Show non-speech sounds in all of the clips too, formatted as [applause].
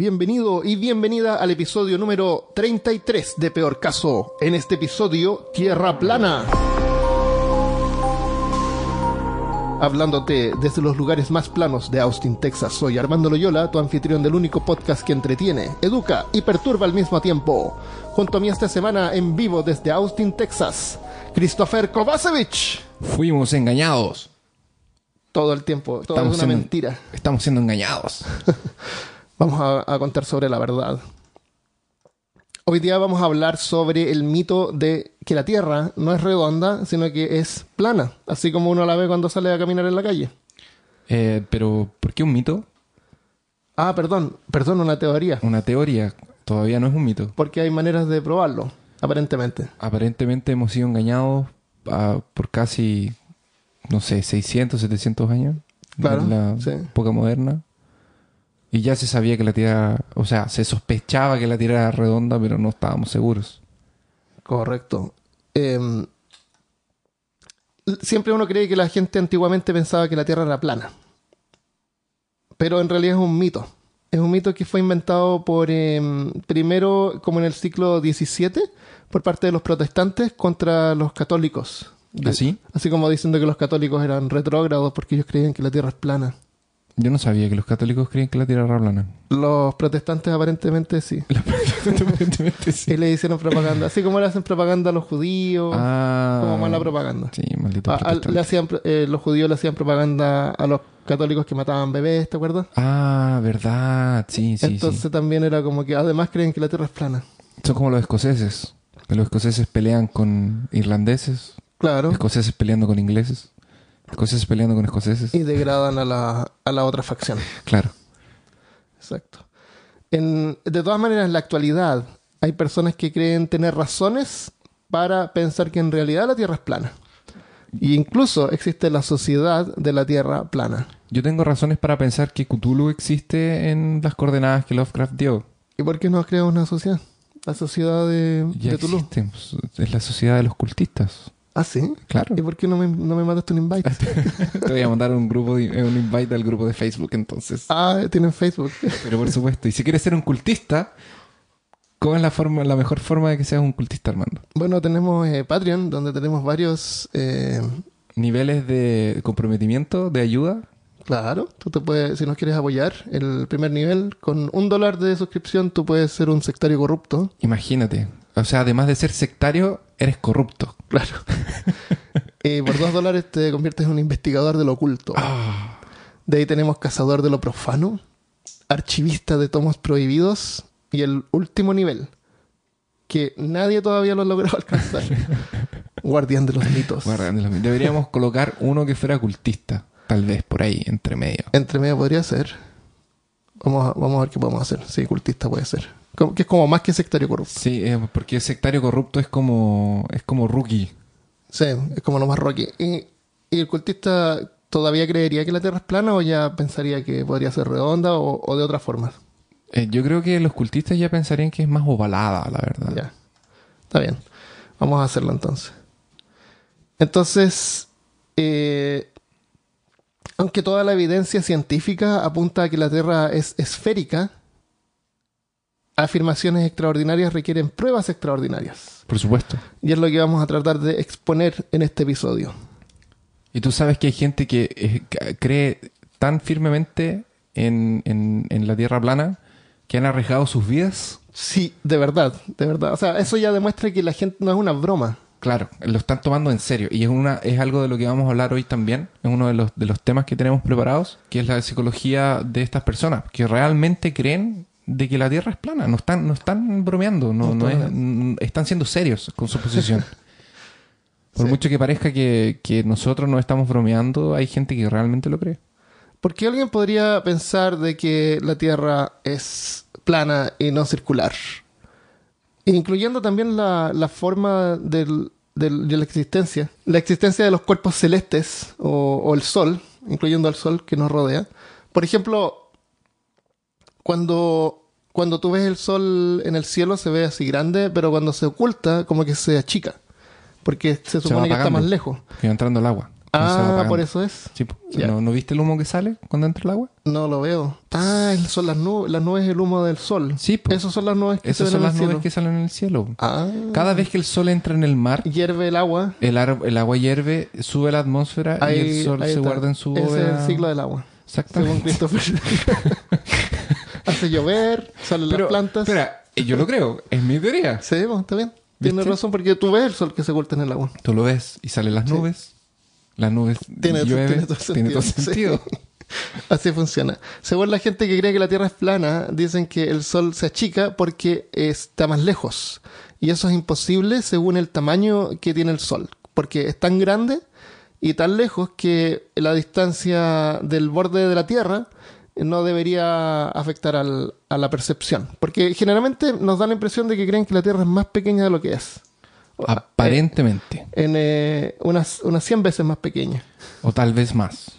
Bienvenido y bienvenida al episodio número 33 de Peor Caso. En este episodio, Tierra Plana. Hablándote desde los lugares más planos de Austin, Texas, soy Armando Loyola, tu anfitrión del único podcast que entretiene, educa y perturba al mismo tiempo. Junto a mí esta semana en vivo desde Austin, Texas, Christopher Kovacevic. Fuimos engañados. Todo el tiempo, todo Estamos es una siendo- mentira. Estamos siendo engañados. [laughs] Vamos a, a contar sobre la verdad. Hoy día vamos a hablar sobre el mito de que la Tierra no es redonda, sino que es plana, así como uno la ve cuando sale a caminar en la calle. Eh, pero, ¿por qué un mito? Ah, perdón, perdón, una teoría, Una teoría. Todavía no es un mito. porque hay maneras de probarlo, aparentemente. Aparentemente hemos sido engañados ah, por casi, no sé, 600, 700 años. Claro, De la sí. época moderna. Y ya se sabía que la Tierra, o sea, se sospechaba que la Tierra era redonda, pero no estábamos seguros. Correcto. Em, siempre uno cree que la gente antiguamente pensaba que la Tierra era plana. Pero en realidad es un mito. Es un mito que fue inventado por, em, primero, como en el siglo XVII, por parte de los protestantes contra los católicos. ¿Así? Así como diciendo que los católicos eran retrógrados porque ellos creían que la Tierra es plana. Yo no sabía que los católicos creían que la Tierra era plana. Los protestantes aparentemente sí. Aparentemente sí. [laughs] Y le hicieron propaganda. Así como le hacen propaganda a los judíos. Ah. Como mala propaganda. Sí, maldito Ah, al- le hacían, eh, los judíos le hacían propaganda a los católicos que mataban bebés, ¿te acuerdas? Ah, verdad. Sí, sí, Entonces sí. también era como que además creen que la tierra es plana. Son como los escoceses. Los escoceses pelean con irlandeses. Claro. Escoceses peleando con ingleses. Escoceses peleando con escoceses. Y degradan a la, a la otra facción. Claro. Exacto. En- de todas maneras, en la actualidad hay personas que creen tener razones para pensar que en realidad la tierra es plana. Y incluso existe la sociedad de la tierra plana. Yo tengo razones para pensar que Cthulhu existe en las coordenadas que Lovecraft dio. ¿Y por qué no creamos una sociedad? La sociedad de, Ya de Tulu. existe. Es la sociedad de los cultistas. ¿Ah, sí? Claro. ¿Y por qué no me, no me mandaste un invite? [laughs] Te voy a mandar un grupo de- eh, un invite al grupo de Facebook entonces. Ah, tienen Facebook. Pero por supuesto. Y si quieres ser un cultista, ¿cómo es la forma, la mejor forma de que seas un cultista, Armando? Bueno, tenemos eh, Patreon, donde tenemos varios... eh, Niveles de comprometimiento, de ayuda. claro, tú te puedes, si nos quieres apoyar, el primer nivel, con un dólar de suscripción, tú puedes ser un sectario corrupto. Imagínate. O sea, además de ser sectario, eres corrupto. Claro. [laughs] y por dos dólares te conviertes en un investigador de lo oculto. Ah. De ahí tenemos cazador de lo profano, archivista de tomos prohibidos y el último nivel, que nadie todavía lo ha logrado [laughs] alcanzar. Guardián de los mitos. Guardián de los- Deberíamos colocar uno que fuera cultista. Tal vez por ahí, entre medio. Entre medio podría ser. Vamos a, vamos a ver qué podemos hacer. Sí, cultista puede ser. Que es como más que sectario corrupto. Sí, eh, porque sectario corrupto es como, es como rookie. Sí, es como lo más rocky. ¿Y, y el cultista todavía creería que la Tierra es plana o ya pensaría que podría ser redonda o, o de otra forma? Eh, yo creo que los cultistas ya pensarían que es más ovalada, la verdad. Ya. Está bien. Vamos a hacerlo entonces. Entonces, eh, aunque toda la evidencia científica apunta a que la Tierra es esférica, afirmaciones extraordinarias requieren pruebas extraordinarias. Por supuesto. Y es lo que vamos a tratar de exponer en este episodio. Y tú sabes que hay gente que eh, cree tan firmemente en, en- en la tierra plana que han arriesgado sus vidas. Sí, de verdad, de verdad. O sea, eso ya demuestra que la gente no es una broma. Claro, lo están tomando en serio. Y es una, es algo de lo que vamos a hablar hoy también. Es uno de los, de los temas que tenemos preparados, que es la psicología de estas personas, que realmente creen de que la Tierra es plana. No están, no están bromeando, no, No no es- están- siendo serios con su posición. [laughs] Por Sí. mucho que parezca que, que nosotros no estamos bromeando, hay gente que realmente lo cree. Porque alguien podría pensar de que la Tierra es plana y no circular. Incluyendo también la, la forma del- del- de la existencia. La existencia de los cuerpos celestes o, o el Sol, incluyendo al Sol que nos rodea. Por ejemplo, cuando, cuando tú ves el Sol en el cielo se ve así grande, pero cuando se oculta como que se achica. Porque se supone que está más lejos. Va entrando el agua. se Ah, por eso es. Sí. Ya. ¿No, ¿No viste el humo que sale cuando entra el agua? No lo veo. Ah, son las nubes, las nubes el humo del sol. Sí, po. Esas son las nubes que Esas se son las nubes cielo. que salen en el cielo. Ah. Cada vez que el sol entra en el mar, hierve el agua. el, ar- el agua hierve, sube la atmósfera y Ahí, el sol se guarda en su Ese es bóveda. el ciclo del agua. Según Exactamente. Christopher. [laughs] Hace llover, salen Pero, las plantas. espera, eh, yo lo creo, es mi teoría. Sí, bueno, está bien. Tienes razón porque tú ves el sol que se oculta en el agua. Tú lo ves y salen las Sí. nubes. Las nubes Tiene, llueve, tiene todo tiene todo sentido. sentido. Sí. [laughs] Así funciona. Según la gente que cree que la Tierra es plana, dicen que el Sol se achica porque está más lejos. Y eso es imposible según el tamaño que tiene el Sol. Porque es tan grande y tan lejos que la distancia del borde de la Tierra no debería afectar al- a la percepción. Porque generalmente nos da la impresión de que creen que la Tierra es más pequeña de lo que es. Aparentemente. En eh, unas, unas 100 veces más pequeña. O tal vez más.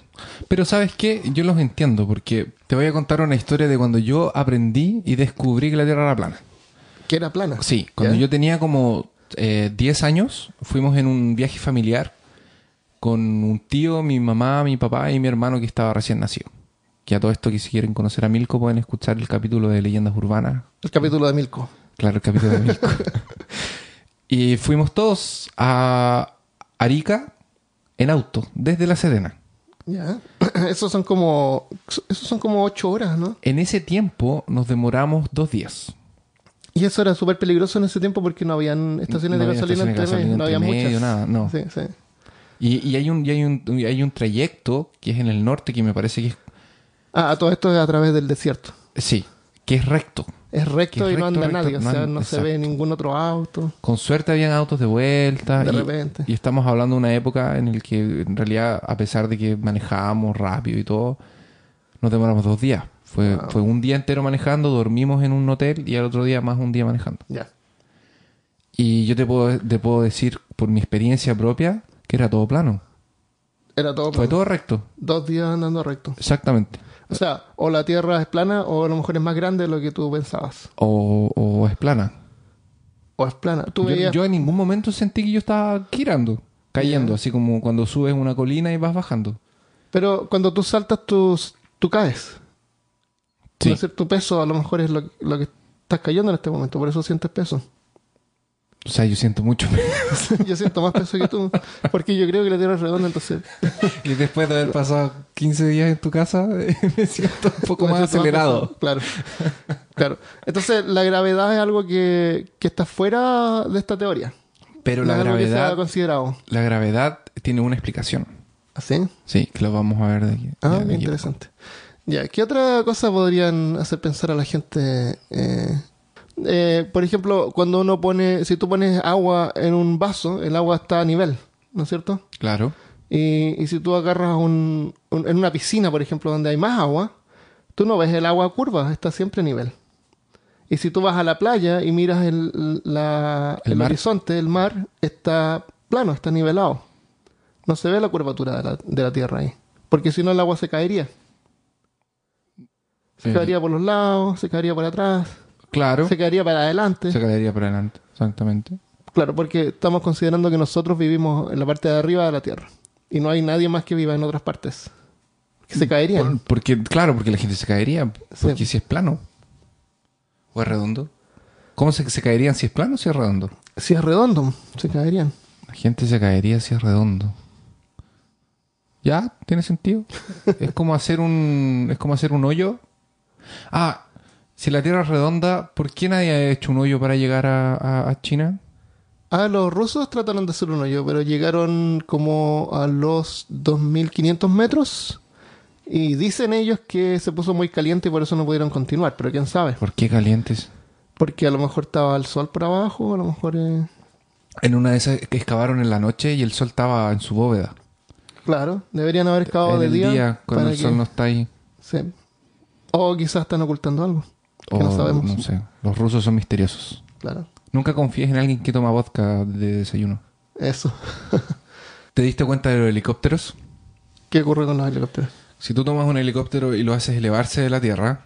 Pero ¿sabes qué? Yo los entiendo porque te voy a contar una historia de cuando yo aprendí y descubrí que la Tierra era plana. Que era plana. Sí, cuando ¿Ya? yo tenía como eh, 10 años, fuimos en un viaje familiar con un tío, mi mamá, mi papá y mi hermano que estaba recién nacido. Que a todo esto que si quieren conocer a Milko pueden escuchar el capítulo de Leyendas Urbanas. El capítulo de Milko. Claro, el capítulo de Milko. [laughs] y fuimos todos a Arica en auto, desde La Serena. Ya. [clears throat] Esos son como. Esos son como ocho horas, ¿no? En ese tiempo nos demoramos dos días. Y eso era súper peligroso en ese tiempo porque no habían estaciones No de había gasolina entre no había medio, muchas. nada, no. Sí, sí. Y, y hay, un, y hay, un, y hay un trayecto que es en el norte que me parece que es Ah, todo esto es a través del desierto. Sí, que es recto. Es recto y no anda recto, nadie. O no sea, anda- no se ve ningún otro auto. Con suerte habían autos de vuelta. De y, repente. Y estamos hablando de una época en la que en realidad, a pesar de que manejábamos rápido y todo, nos demoramos dos días. Fue, Wow. fue un día entero manejando, dormimos en un hotel y al otro día más un día manejando. Ya. Y yo te puedo, te puedo decir por mi experiencia propia que era todo plano. Era todo Fue plano. todo recto. Dos días andando recto. Exactamente. O sea, o la Tierra es plana o a lo mejor es más grande de lo que tú pensabas. O, o es plana. O es plana. Tú Yo, veías... yo en ningún momento sentí que yo estaba girando, cayendo, así como cuando subes una colina y vas bajando. Pero cuando tú saltas, tú, tú caes. Sí. Es decir, tu peso a lo mejor es lo, lo que estás cayendo en este momento, por eso sientes peso. O sea, yo siento mucho. [laughs] [laughs] yo siento más peso que tú, porque yo creo que la Tierra es redonda, entonces... y después de haber pasado 15 días en tu casa, [laughs] me siento un poco más acelerado. Claro. claro. Entonces, la gravedad es algo que, que está fuera de esta teoría. Pero No la gravedad, considerado. la gravedad tiene una explicación. ¿Así? Sí, que lo vamos a ver de aquí. Ah, de aquí. interesante. Ya, ¿qué otra cosa podrían hacer pensar a la gente? eh, eh, por ejemplo, cuando uno pone, si tú pones agua en un vaso, el agua está a nivel, ¿no es cierto? Claro. Y, y si tú agarras un, un- en una piscina, por ejemplo, donde hay más agua, tú no ves el agua curva, está siempre a nivel. Y si tú vas a la playa y miras el, la- El horizonte, el mar está plano, está nivelado. No se ve la curvatura de la, de la tierra ahí. Porque si no, el agua se caería. Se Eh, caería por los lados, se caería por atrás, Claro. se caería para adelante. Se caería para adelante. Exactamente. Claro, porque estamos considerando que nosotros vivimos en la parte de arriba de la Tierra. Y no hay nadie más que viva en otras partes. Que se caerían. Por- porque, claro, porque la gente se caería. Sí. Porque si es plano. ¿O es redondo? ¿Cómo se, se caerían si es plano o si es redondo? Si es redondo, se caerían. La gente se caería si es redondo. ¿Ya? ¿Tiene sentido? [laughs] es como hacer un. Es como hacer un hoyo. Ah, si la Tierra es redonda, ¿por qué nadie ha hecho un hoyo para llegar a, a- a China? Ah, los rusos trataron de hacer un hoyo, pero llegaron como a los 2500 metros. Y dicen ellos que se puso muy caliente y por eso no pudieron continuar. Pero quién sabe. ¿Por qué calientes? Porque a lo mejor estaba el sol por abajo, a lo mejor. eh, En una de esas que excavaron en la noche y el sol estaba en su bóveda. Claro, deberían haber excavado en de el día. día, cuando el que- sol no está ahí. sí. O quizás están ocultando algo. Que O no sabemos. no sé. Los rusos son misteriosos. Claro. Nunca confíes en alguien que toma vodka de desayuno. Eso. [laughs] ¿Te diste cuenta de los helicópteros? ¿Qué ocurre con los helicópteros? Si tú tomas un helicóptero y lo haces elevarse de la tierra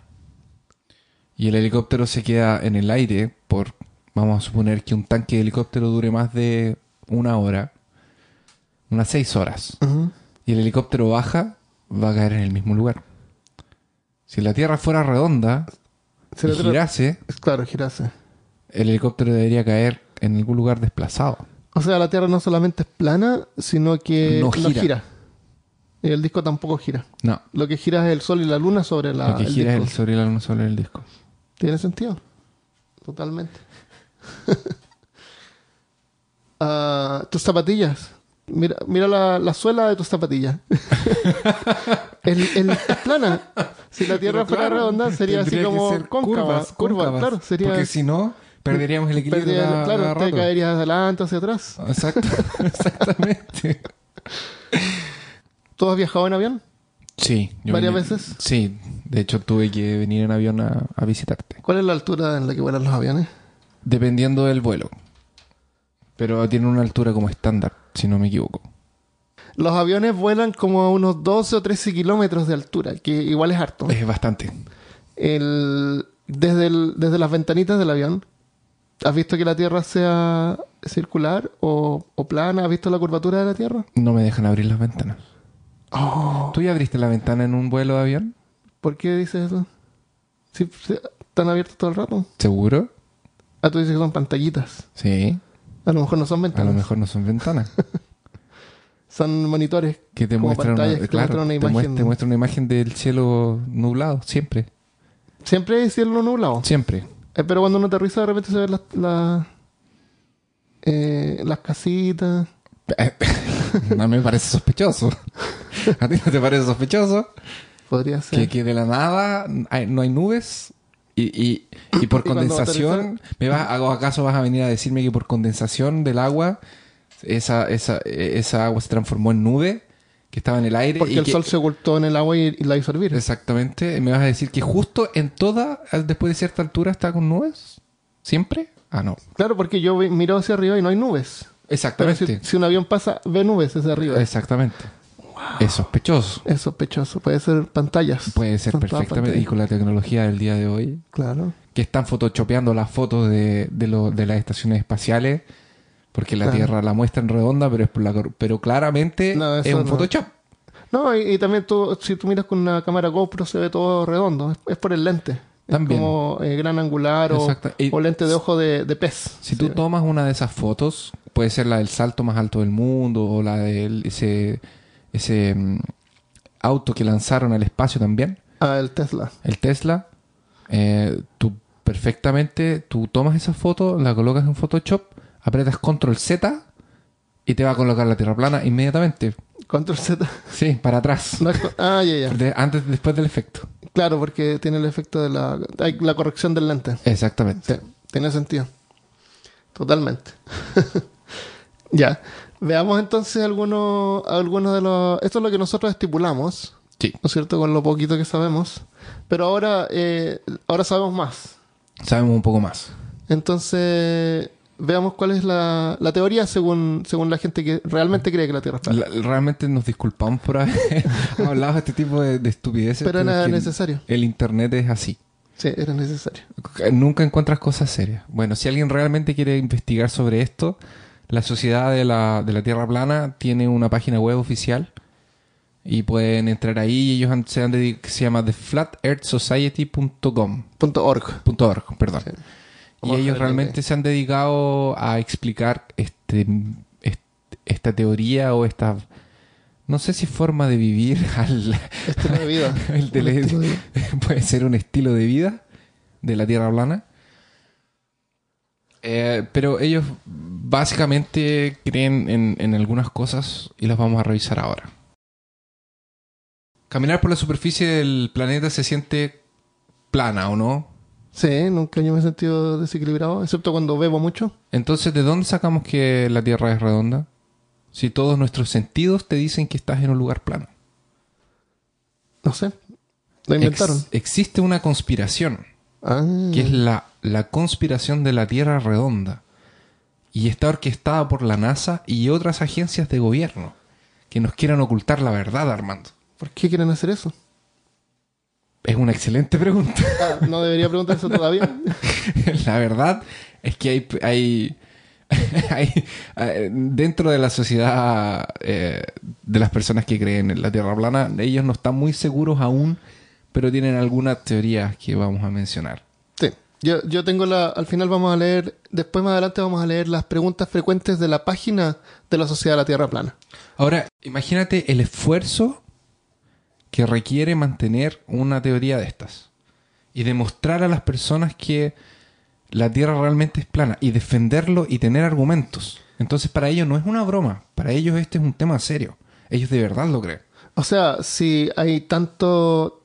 y el helicóptero se queda en el aire por, vamos a suponer que un tanque de helicóptero dure más de una hora, unas seis horas. Y el helicóptero baja, va a caer en el mismo lugar. Si la Tierra fuera redonda Y Tierra- girase, Claro, girase. el helicóptero debería caer en algún lugar desplazado. O sea, la Tierra no solamente es plana, sino que No no gira. gira. Y el disco tampoco gira. No, Lo que gira es el Sol y la Luna sobre la, lo que el gira es el disco. sobre la luna sobre el disco. ¿Tiene sentido? Totalmente. [laughs] Ah, tus zapatillas. Mira, mira la, la suela de tus zapatillas. [laughs] es plana. Si la Tierra fuera claro, redonda, sería así como ser cóncava. curvas, curva, cóncavas, claro, sería. Porque si no, perderíamos el equilibrio. perdría- cada- claro, te caerías adelante hacia atrás. Exacto, [laughs] exactamente. ¿Tú has viajado en avión? Sí. yo ¿Varias vine- veces? Sí. De hecho, tuve que venir en avión a, a visitarte. ¿Cuál es la altura en la que vuelan los aviones? Dependiendo del vuelo. Pero tiene una altura como estándar, si no me equivoco. Los aviones vuelan como a unos 12 o 13 kilómetros de altura, que igual es harto. Es bastante. el, desde, el- desde las ventanitas del avión, ¿has visto que la Tierra sea circular o, o plana? ¿Has visto la curvatura de la Tierra? No me dejan abrir las ventanas. ¿Tú ya abriste la ventana en un vuelo de avión? ¿Por qué dices eso? ¿Sí, ¿Están abiertos todo el rato? ¿Seguro? Ah, tú dices que son pantallitas. Sí. A lo mejor no son A ventanas. lo mejor no son ventanas. [laughs] Son monitores. Que te muestran una, que te claro, muestran una imagen. te muestra una imagen del cielo nublado, siempre. Siempre hay cielo nublado. Siempre. Eh, pero cuando uno aterriza de repente se ven las, las, eh, las casitas. [laughs] no me parece sospechoso. ¿A ti no te parece sospechoso? Podría ser. Que, que de la nada hay- no hay nubes y, y, y por Y condensación, ¿me vas, ¿o acaso vas a venir a decirme que por condensación del agua esa, esa, esa agua se transformó en nube que estaba en el aire? Porque y el que- sol se ocultó en el agua y, y la hizo hervir. Exactamente. ¿Me vas a decir que justo en toda, después de cierta altura, está con nubes? ¿Siempre? Ah, no. Claro, porque yo miro hacia arriba y no hay nubes. Pero Exactamente. si, si un avión pasa, ve nubes hacia arriba. Exactamente. Es sospechoso. Es sospechoso. Puede ser pantallas. Puede ser Son perfectamente. Y con la tecnología del día de hoy, Claro. que están photoshopeando las fotos de, de, lo- de las estaciones espaciales, porque la Claro. Tierra la muestran redonda, pero, es por la, pero claramente No, es un no. Photoshop. No, y, y también tú, si tú miras con una cámara GoPro se ve todo redondo. Es, es por el lente. Es También. como eh, gran angular o, lente de ojo de, de pez. Si tú tomas una de esas fotos, puede ser la del salto más alto del mundo o la de ese, ese mm, auto que lanzaron al espacio también, Ah, el Tesla. el Tesla, eh, tú perfectamente, tú tomas esa foto, la colocas en Photoshop, apretas Control Z y te va a colocar la Tierra plana inmediatamente. Control Z. Sí, para atrás. No ah, ya, ya. De- antes, después del efecto. Claro, porque tiene el efecto de la, hay la corrección del lente. Exactamente. Sí, tiene sentido. Totalmente. [laughs] ya. Veamos entonces algunos, algunos de los... Esto es lo que nosotros estipulamos, Sí. ¿no es cierto? Con lo poquito que sabemos. Pero ahora, eh, ahora sabemos más. Sabemos un poco más. Entonces, veamos cuál es la, la teoría según, según la gente que realmente cree que la Tierra es plana. La- realmente nos disculpamos por haber [laughs] hablado de este tipo de, de estupideces. Pero era necesario. El internet es así. Sí, era necesario. Nunca encuentras cosas serias. Bueno, si alguien realmente quiere investigar sobre esto, la Sociedad de la, de la Tierra Plana tiene una página web oficial y pueden entrar ahí y ellos han- se, han dedic- se llama theflatearthsociety.com Punto org. punto .org, perdón. Sí. Y ellos realmente se han dedicado a explicar este, est- esta teoría o esta, no sé si forma de vivir, [laughs] al, Estilo de vida. [laughs] el Un tele- estilo de vida. [laughs] puede ser un estilo de vida de la Tierra plana. Eh, pero ellos básicamente creen en, en algunas cosas y las vamos a revisar ahora. Caminar por la superficie del planeta se siente plana, ¿o no? Sí, nunca yo me he sentido desequilibrado, excepto cuando bebo mucho. Entonces, ¿de dónde sacamos que la Tierra es redonda? Si todos nuestros sentidos te dicen que estás en un lugar plano. No sé. Lo inventaron. Ex- existe una conspiración, Ah. que es la, la conspiración de la Tierra redonda. Y está orquestada por la NASA y otras agencias de gobierno que nos quieran ocultar la verdad, Armando. ¿Por qué quieren hacer eso? Es una excelente pregunta. Ah, no debería preguntarse todavía. [laughs] la verdad es que hay, [laughs] hay, Hay- dentro de la sociedad eh, de las personas que creen en la Tierra plana, ellos no están muy seguros aún, pero tienen algunas teorías que vamos a mencionar. Sí. Yo, yo tengo la. Al final vamos a leer. Después más adelante vamos a leer las preguntas frecuentes de la página de la Sociedad de la Tierra Plana. Ahora, imagínate el esfuerzo que requiere mantener una teoría de estas y demostrar a las personas que la Tierra realmente es plana y defenderlo y tener argumentos. Entonces, para ellos no es una broma, para ellos este es un tema serio. Ellos de verdad lo creen. O sea, si hay tanto.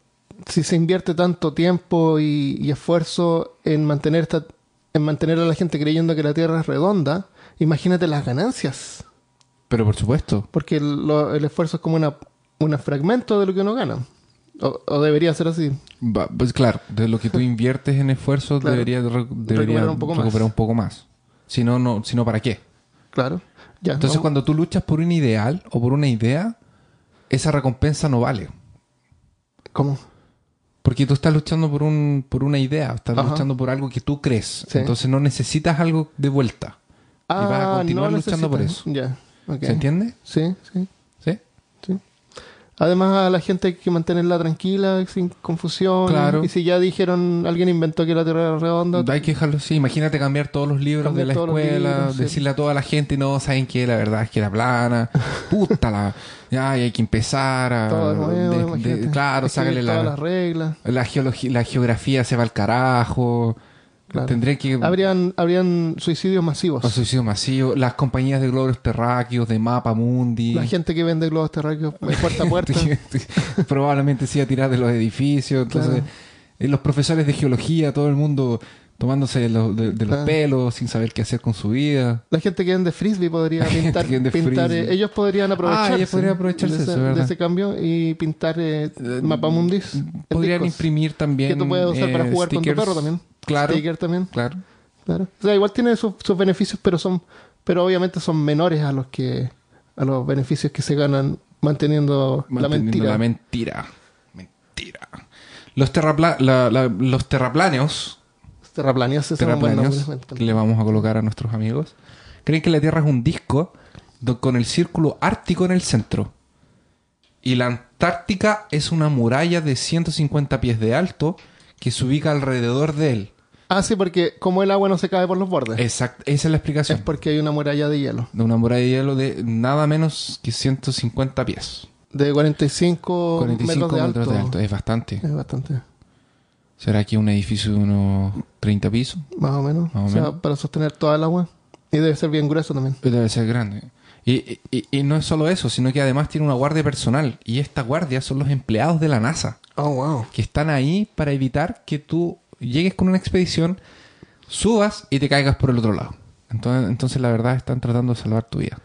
Si se invierte tanto tiempo y, y esfuerzo en mantener esta, en mantener a la gente creyendo que la Tierra es redonda, imagínate las ganancias. Pero por supuesto, Porque el, lo- el esfuerzo es como una, un fragmento de lo que uno gana. O, o debería ser así. pues claro, de lo que tú inviertes en esfuerzo Claro. debería, re- debería Recuperar un poco más. un poco más. Si no, no, si no, ¿para qué? Claro. Ya, Entonces, vamos- cuando tú luchas por un ideal o por una idea, esa recompensa no vale. ¿Cómo? Porque tú estás luchando por un por una idea, estás Ajá. luchando por algo que tú crees. Sí. Entonces no necesitas algo de vuelta. y vas a continuar luchando por eso. Ah, Ya. ¿Se entiende? ¿Sí? sí. Además, a la gente hay que mantenerla tranquila, sin confusión. Claro. Y si ya dijeron, alguien inventó que la Tierra era redonda, Hay que dejarlo así. Imagínate cambiar todos los libros de la escuela, libros, sí. decirle a toda la gente, no, saben que la verdad es que era plana. [laughs] Puta la. Ya, y hay que empezar a. todo de nuevo, de- claro, sácale la. las reglas. La, geología, la geografía se va al carajo. Claro. Tendría que. Habrían, habrían suicidios masivos. O suicidio masivo. Las compañías de globos terráqueos, de mapa mundi. La gente que vende globos terráqueos de puerta a puerta. [laughs] Probablemente iba a tirar de los edificios. Entonces, Claro. eh, los profesores de geología, todo el mundo tomándose de los, de- de los Claro. pelos sin saber qué hacer con su vida. La gente que vende frisbee podría [laughs] La gente pintar. que pintar eh, ellos podrían aprovecharse, Ah, ellos podrían aprovecharse de, eso, de ese cambio y pintar eh, mapamundis. en Podrían imprimir también. Que tú puedes usar para eh, jugar con tu stickers. perro también. Claro. Sticker también. Claro. Claro. O sea, igual tiene sus, sus beneficios, pero son, pero obviamente son menores a los que, a los beneficios que se ganan manteniendo, la mentira. La mentira. Mentira. Los, terrapla- la- la- los terraplaneos buen terraplaneos que le vamos a colocar a nuestros amigos creen que la Tierra es un disco con el círculo ártico en el centro y la Antártica es una muralla de 150 pies de alto que se ubica alrededor de él. Ah, sí, porque como el agua no se cae por los bordes, Exacto, esa es la es explicación. porque hay una muralla de hielo. De una muralla de hielo de nada menos que 150 pies. De 45, 45 metros de alto. alto. Es bastante. Es bastante, ¿Será que un edificio de unos 30 pisos? más o menos. Más o o sea, menos. para sostener toda el agua. Y debe ser bien grueso también. Debe ser grande. Y, y- y no es solo eso, sino que además tiene una guardia personal. Y esta guardia son los empleados de la NASA, Oh, wow. que están ahí para evitar que tú llegues con una expedición, subas y te caigas por el otro lado. Entonces, entonces la verdad están tratando de salvar tu vida.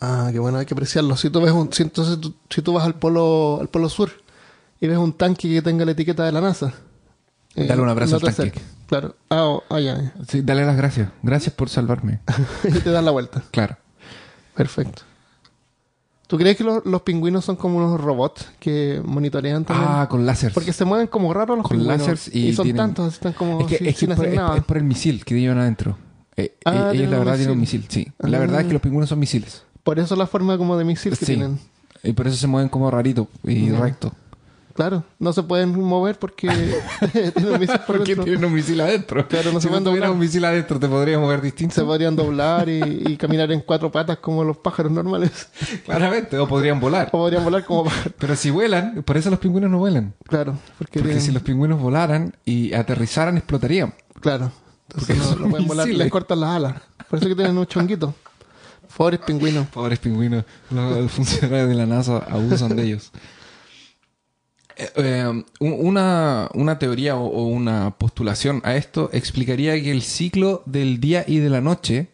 Ah, qué bueno, hay que apreciarlo. Si tú ves un, si entonces tú, si tú vas al polo, al polo sur y ves un tanque que tenga la etiqueta de la NASA, eh, Dale un abrazo al te tanque. acerques. Claro. Ah, oh, ah. Sí, dale las gracias. Gracias por salvarme. [laughs] y te dan la vuelta. Claro. Perfecto. ¿Tú crees que los, los pingüinos son como unos robots que monitorean también? Ah, con láser. Porque se mueven como raros los Con pingüinos. láseres y son tienen- tantos, están como Es que, sin, es, que sin es por, hacer es- nada. es por el misil que llevan adentro. Eh, Ah, eh, ellos la verdad tienen un misil. sí. La Ah. verdad es que los pingüinos son misiles. Por eso la forma como de misil que Sí. tienen. Y por eso se mueven como rarito y recto. Claro, no se pueden mover porque [laughs] tienen un misil por Porque dentro. tienen un misil adentro. Claro, no si se pueden no tuvieras doblar. un misil adentro, te podría mover distinto. Se podrían doblar y, y caminar en cuatro patas como los pájaros normales. [laughs] Claramente, o podrían volar. O podrían volar como pájaros. Pero si vuelan, por eso los pingüinos no vuelan. Claro, porque, Porque tienen- si los pingüinos volaran y aterrizaran, explotarían. Claro. Entonces Porque no, no pueden volar, les cortan las alas. Por eso que tienen un chonguito. Pobres pingüinos. Pobres pingüinos. Los funcionarios de la NASA abusan de ellos. [laughs] Eh, eh, un- una, una teoría o una postulación a esto explicaría que el ciclo del día y de la noche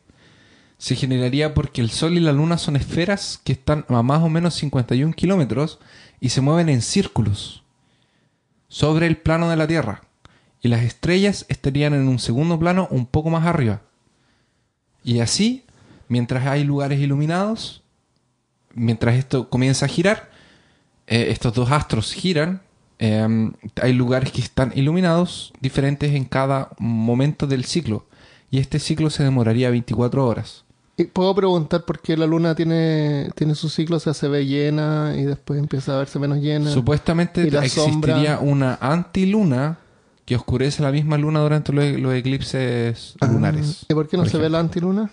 se generaría porque el Sol y la Luna son esferas que están a más o menos 51 kilómetros y se mueven en círculos sobre el plano de la Tierra. Y las estrellas estarían en un segundo plano un poco más arriba. Y así, mientras hay lugares iluminados, mientras esto comienza a girar, eh, estos dos astros giran, eh, hay lugares que están iluminados diferentes en cada momento del ciclo. Y este ciclo se demoraría 24 horas. Y puedo preguntar por qué la luna tiene, tiene su ciclo, o sea, se ve llena y después empieza a verse menos llena. Supuestamente Y la existiría sombra. una antiluna que oscurece la misma luna durante los, los eclipses Ah, lunares. ¿Y por qué no por se ve la antiluna?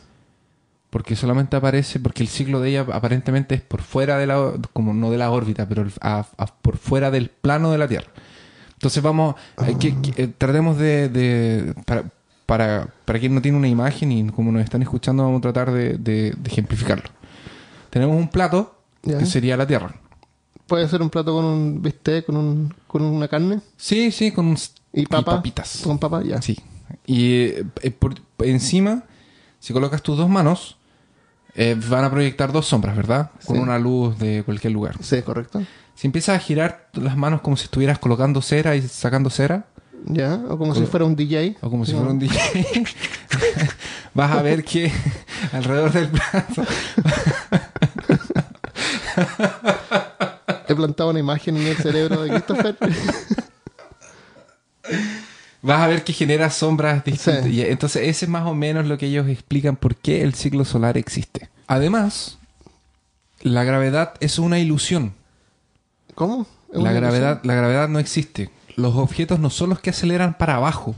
Porque solamente aparece, porque el ciclo de ella aparentemente es por fuera de la, como no de la órbita, pero a- a- por fuera del plano de la Tierra. Entonces vamos, eh, que- que, eh, tratemos de, de- para, para, para quien no tiene una imagen y como nos están escuchando, vamos a tratar de, de- de ejemplificarlo. Tenemos un plato que sería la Tierra. Puede ser un plato con un bistec, con, un, con una carne Sí, sí, con un, y papa. papitas. Con papa, ya. Sí. Y eh, por, encima, si colocas tus dos manos, eh, van a proyectar dos sombras, ¿verdad? Con Sí. una luz de cualquier lugar. Sí, correcto. Si empiezas a girar las manos como si estuvieras colocando cera y sacando cera, Ya, o como si fuera un DJ. o como si No. fuera un DJ, [laughs] vas a ver que [laughs] alrededor del plato [laughs] He plantado una imagen en el cerebro de Christopher. Vas a ver que genera sombras distintas. Sí. Y entonces ese es más o menos lo que ellos explican por qué el ciclo solar existe. Además, la gravedad es una ilusión. ¿Cómo? ¿Es La gravedad, la gravedad no existe. Los objetos no son los que aceleran para abajo.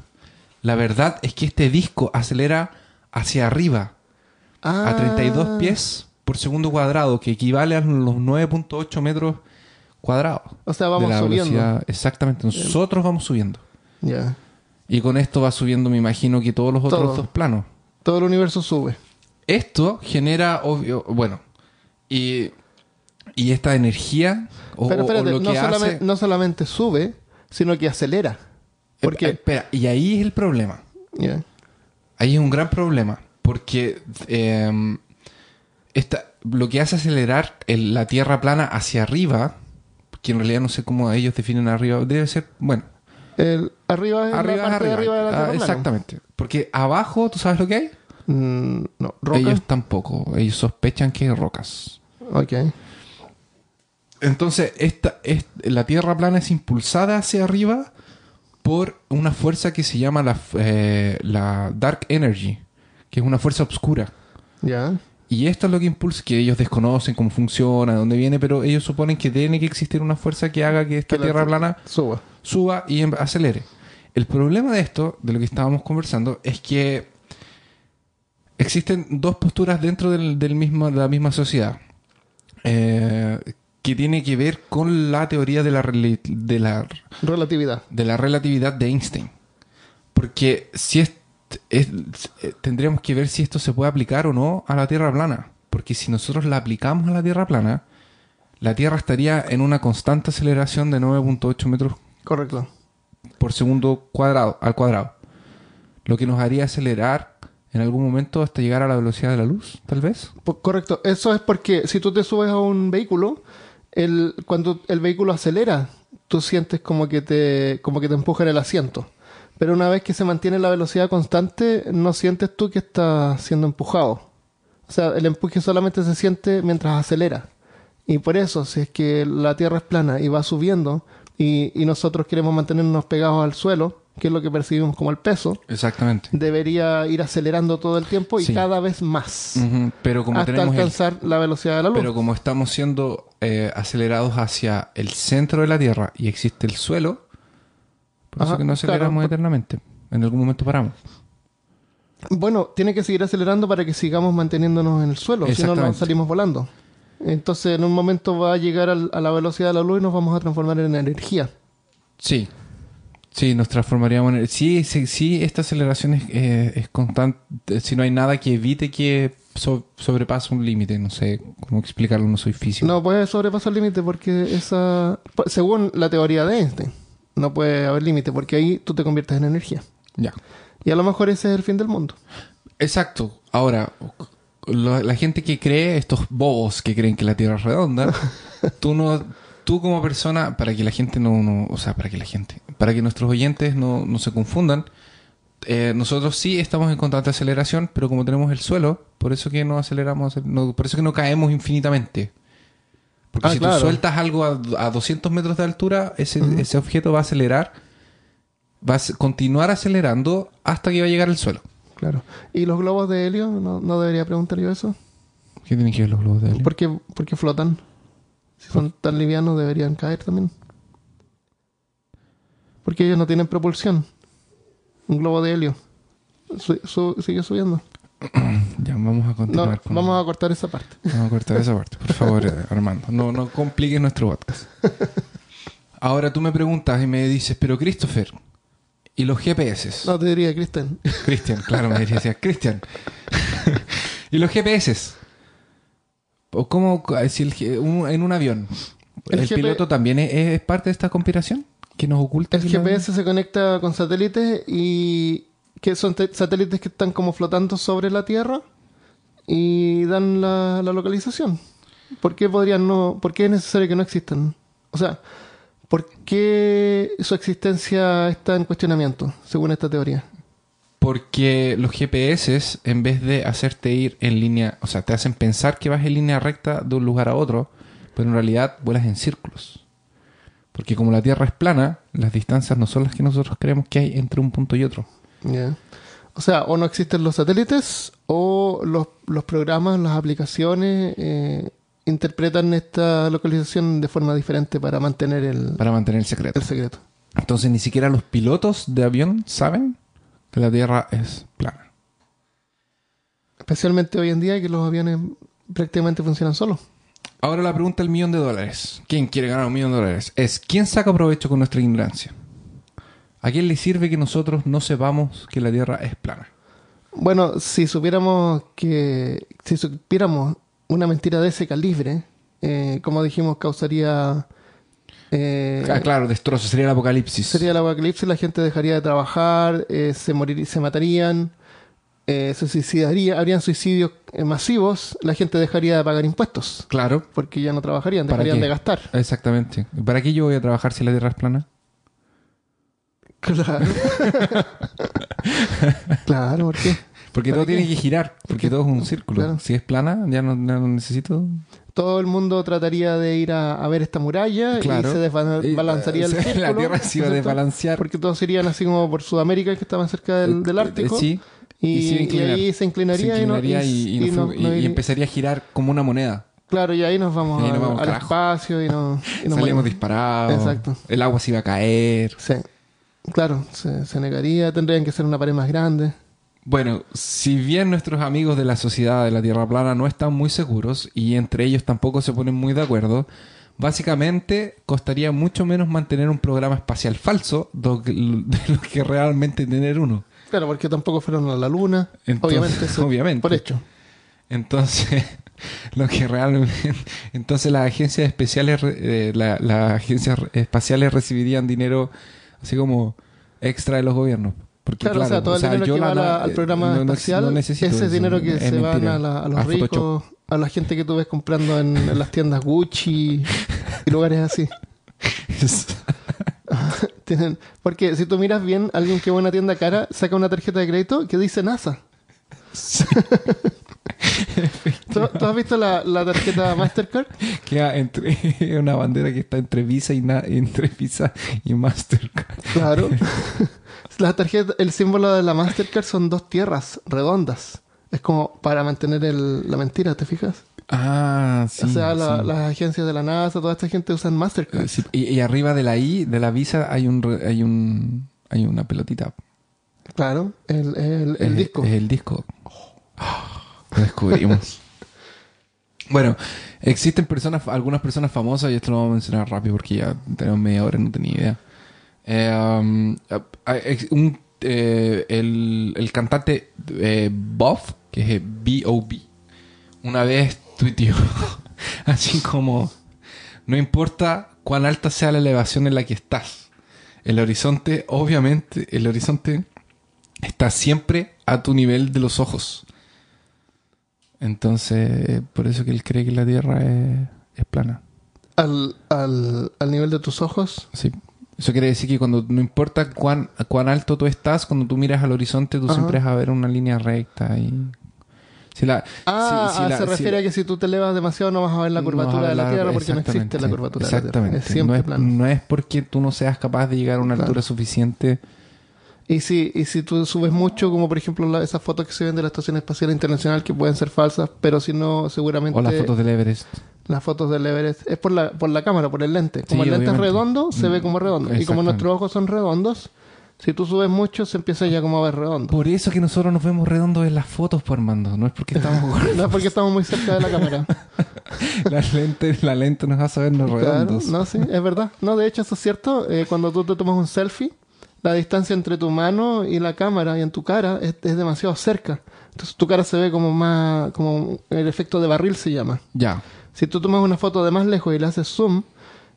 La verdad es que este disco acelera hacia arriba ilusión? a Ah, 32 pies por segundo cuadrado, que equivale a los 9.8 metros cuadrados. O sea, vamos de la subiendo. Exactamente, nosotros vamos subiendo. Ya. Y con esto va subiendo, me imagino, que todos los otros Todo. dos planos. Todo el universo sube. Esto genera, obvio, bueno, y, y esta energía, o, Pero o espérate, no, solamente, hace... no solamente sube, sino que acelera. Porque. espera, y ahí es el problema. Ahí es un gran problema. Porque eh, esta- lo que hace acelerar el- la Tierra plana hacia arriba, que en realidad no sé cómo ellos definen arriba, debe ser, bueno, El, arriba arriba la de arriba. de la Ah, exactamente. Porque abajo, ¿tú sabes lo que hay? Mm, no, roca. Ellos tampoco. Ellos sospechan que hay rocas. Ok. Entonces, esta, es- la Tierra plana es impulsada hacia arriba por una fuerza que se llama la, eh, la Dark Energy, que es una fuerza oscura. Ya. Y esto es lo que impulsa, que ellos desconocen cómo funciona, de dónde viene, pero ellos suponen que tiene que existir una fuerza que haga que esta Que Tierra plana Suba. suba y em- acelere. El problema de esto, de lo que estábamos conversando, es que existen dos posturas dentro del, del mismo, de la misma sociedad. Eh, que tiene que ver con la teoría de la, de la Relatividad. de la relatividad de Einstein. Porque si es, es- eh, tendríamos que ver si esto se puede aplicar o no a la Tierra plana. Porque si nosotros la aplicamos a la Tierra plana, la Tierra estaría en una constante aceleración de 9.8 metros Correcto. Por segundo cuadrado, al cuadrado. Lo que nos haría acelerar en algún momento hasta llegar a la velocidad de la luz, tal vez. Correcto. Eso es porque si tú te subes a un vehículo, el, cuando el vehículo acelera, tú sientes como que te, como que te empuja en el asiento. Pero una vez que se mantiene la velocidad constante, no sientes tú que estás siendo empujado. O sea, el empuje solamente se siente mientras acelera. Y por eso, si es que la Tierra es plana y va subiendo, y, y nosotros queremos mantenernos pegados al suelo, que es lo que percibimos como el peso, Exactamente. debería ir acelerando todo el tiempo y Sí. cada vez más Pero como hasta tenemos el alcanzar la velocidad de la luz. Pero como estamos siendo eh, acelerados hacia el centro de la Tierra y existe el suelo, por Ajá, eso que no aceleramos claro. eternamente. En algún momento paramos. Bueno, tiene que seguir acelerando para que sigamos manteniéndonos en el suelo, si no, no Exactamente. salimos volando. Entonces, en un momento va a llegar al- a la velocidad de la luz y nos vamos a transformar en energía. Sí. Sí, nos transformaríamos en... Sí, sí, sí esta aceleración es, eh, es constante. Si no hay nada que evite que so- sobrepase un límite. No sé cómo explicarlo, no soy físico. No puede sobrepasar el límite porque esa... Según la teoría de Einstein, no puede haber límite porque ahí tú te conviertes en energía. Ya. Y a lo mejor ese es el fin del mundo. Exacto. Ahora, la gente que cree, estos bobos que creen que la Tierra es redonda, [laughs] tú no, tú como persona, para que la gente no, no- o sea, para que la gente, para que nuestros oyentes no, no se confundan, eh, nosotros sí estamos en constante aceleración, pero como tenemos el suelo, por eso que no aceleramos, no- por eso que no caemos infinitamente. Porque Ah, si claro. tú sueltas algo a, a 200 metros de altura, ese, ese objeto va a acelerar, va a continuar acelerando hasta que va a llegar al suelo. Claro. ¿Y los globos de helio? ¿No, no debería preguntar yo eso? ¿Qué tienen que ver los globos de helio? ¿Por qué, por qué flotan? Si son tan livianos, deberían caer también. Porque ellos no tienen propulsión. Un globo de helio. Su- su- sigue subiendo. [coughs] Ya, vamos a No, continuar. con- vamos a cortar esa parte. Vamos a cortar esa parte, por favor, [laughs] Armando. No, no compliques nuestro podcast. Ahora tú me preguntas y me dices, pero Christopher, ¿y los GPS? No, te diría, Cristian. Cristian, claro, me diría, Cristian. [laughs] ¿Y los GPS? ¿O cómo, si el un- en un avión? El ¿El, GP piloto también es, es parte de esta conspiración? ¿Que nos oculta? El GPS se conecta con satélites y que son te- satélites que están como flotando sobre la Tierra y dan la, la localización. ¿Por qué podrían no? ¿Por qué es necesario que no existan? O sea, ¿por qué su existencia está en cuestionamiento, según esta teoría? Porque los GPS, en vez de hacerte ir en línea, o sea, te hacen pensar que vas en línea recta de un lugar a otro, pero en realidad vuelas en círculos. Porque como la Tierra es plana, las distancias no son las que nosotros creemos que hay entre un punto y otro. O sea, o no existen los satélites o los, los programas, las aplicaciones eh, interpretan esta localización de forma diferente para mantener el, Para mantener el secreto. el secreto. Entonces ni siquiera los pilotos de avión saben que la Tierra es plana. Especialmente hoy en día que los aviones prácticamente funcionan solos. Ahora la pregunta del millón de dólares. ¿Quién quiere ganar un millón de dólares? Es ¿quién saca provecho con nuestra ignorancia? ¿A quién le sirve que nosotros no sepamos que la Tierra es plana? Bueno, si supiéramos que si supiéramos una mentira de ese calibre, eh, como dijimos, causaría eh, Ah, claro, destrozo, sería el apocalipsis. sería el apocalipsis, la gente dejaría de trabajar, eh, se morir, se matarían, eh, se suicidaría, habrían suicidios masivos, la gente dejaría de pagar impuestos Claro, porque ya no trabajarían, ¿Para dejarían de gastar. exactamente. ¿Para qué yo voy a trabajar si la Tierra es plana? Claro. [laughs] claro, ¿por qué? Porque ¿Para todo qué? tiene que girar, porque todo es un círculo. claro. Si es plana, ya no, no necesito. Todo el mundo trataría de ir a, a ver esta muralla Claro. y se desbalanzaría el [laughs] Eh, círculo. La Tierra se iba a ¿no desbalancear. Porque todos irían así como por Sudamérica, que estaban cerca del, del Eh, Ártico. Sí, Y, se ahí se inclinaría, se inclinaría y, no- y, no no- no empezaría a girar como una moneda. Claro, y ahí nos vamos, Y ahí a- nos vamos, al espacio y, nos y nos morimos. disparados. Exacto. El agua se iba a caer. Sí. Claro, se, se negaría, tendrían que ser una pared más grande. Bueno, si bien nuestros amigos de la sociedad de la Tierra plana no están muy seguros y entre ellos tampoco se ponen muy de acuerdo, básicamente costaría mucho menos mantener un programa espacial falso do- [laughs] de lo que realmente tener uno. Claro, porque tampoco fueron a la luna. Entonces- obviamente, [laughs] eso- obviamente. Por hecho. Entonces, [laughs] lo que realmente, entonces las agencias especiales, eh, la- las agencias espaciales recibirían dinero así como extra de los gobiernos. Porque, Claro, o sea, todo el dinero yo que va a la- al programa no- espacial, no ese dinero que es se mentira. a, la- a los A ricos, Photoshop. a la gente que tú ves comprando en, en las tiendas Gucci y lugares así. [laughs] [laughs] Tienen, porque si tú miras bien, alguien que va a una tienda cara saca una tarjeta de crédito que dice NASA. [laughs] ¿Tú, tú has visto la, la tarjeta Mastercard? Queda entre una bandera que está entre Visa y na- entre Visa y Mastercard. Claro. La tarjeta, el símbolo de la Mastercard son dos tierras redondas. Es como para mantener el- la mentira, ¿te fijas? Ah, sí. o sea, la- sí. las agencias de la NASA, toda esta gente usan Mastercard. Eh, sí, Y, y arriba de la I, de la Visa, hay un hay un hay una pelotita. Claro, el, el, el Es- disco. Es el disco. Lo descubrimos. bueno, existen personas, algunas personas famosas, y esto lo vamos a mencionar rápido porque ya tenemos media hora y no tenía idea. Eh, um, eh, un, el, el cantante eh, Bob, que es B.O.B., una vez tuiteó [laughs] así como: No importa cuán alta sea la elevación en la que estás, el horizonte, obviamente, el horizonte está siempre a tu nivel de los ojos. Entonces, por eso que él cree que la Tierra es, es plana. Al, al, al nivel de tus ojos. Sí. Eso quiere decir que cuando no importa cuán, cuán alto tú estás, cuando tú miras al horizonte, tú Ajá. siempre vas a ver una línea recta y si la Ah, si- si ah, la- se refiere a que si tú te elevas demasiado no vas a ver la no curvatura de la Tierra porque no existe la curvatura de la Tierra. Exactamente. Es siempre no, es, plano. no es porque tú no seas capaz de llegar a una Claro. altura suficiente. Y si, y si tú subes mucho, como por ejemplo la- esas fotos que se ven de la Estación Espacial Internacional, que pueden ser falsas, pero si no, seguramente O las fotos del Everest. las fotos del Everest es por la, por la cámara, por el lente. Como Sí, el lente es redondo, se ve como redondo. Y como nuestros ojos son redondos, si tú subes mucho, se empieza ya como a ver redondo. Por eso que nosotros nos vemos redondos en las fotos, por Armando. No es porque estamos [laughs] gordos. No es porque estamos muy cerca de la cámara. [laughs] la lente, la lente nos hace vernos Claro, redondos. no, sí, es verdad. No, de hecho, eso es cierto. Eh, cuando tú te tomas un selfie, la distancia entre tu mano y la cámara y en tu cara es, es demasiado cerca. Entonces tu cara se ve como más, como el efecto de barril se llama. Ya. Si tú tomas una foto de más lejos y le haces zoom,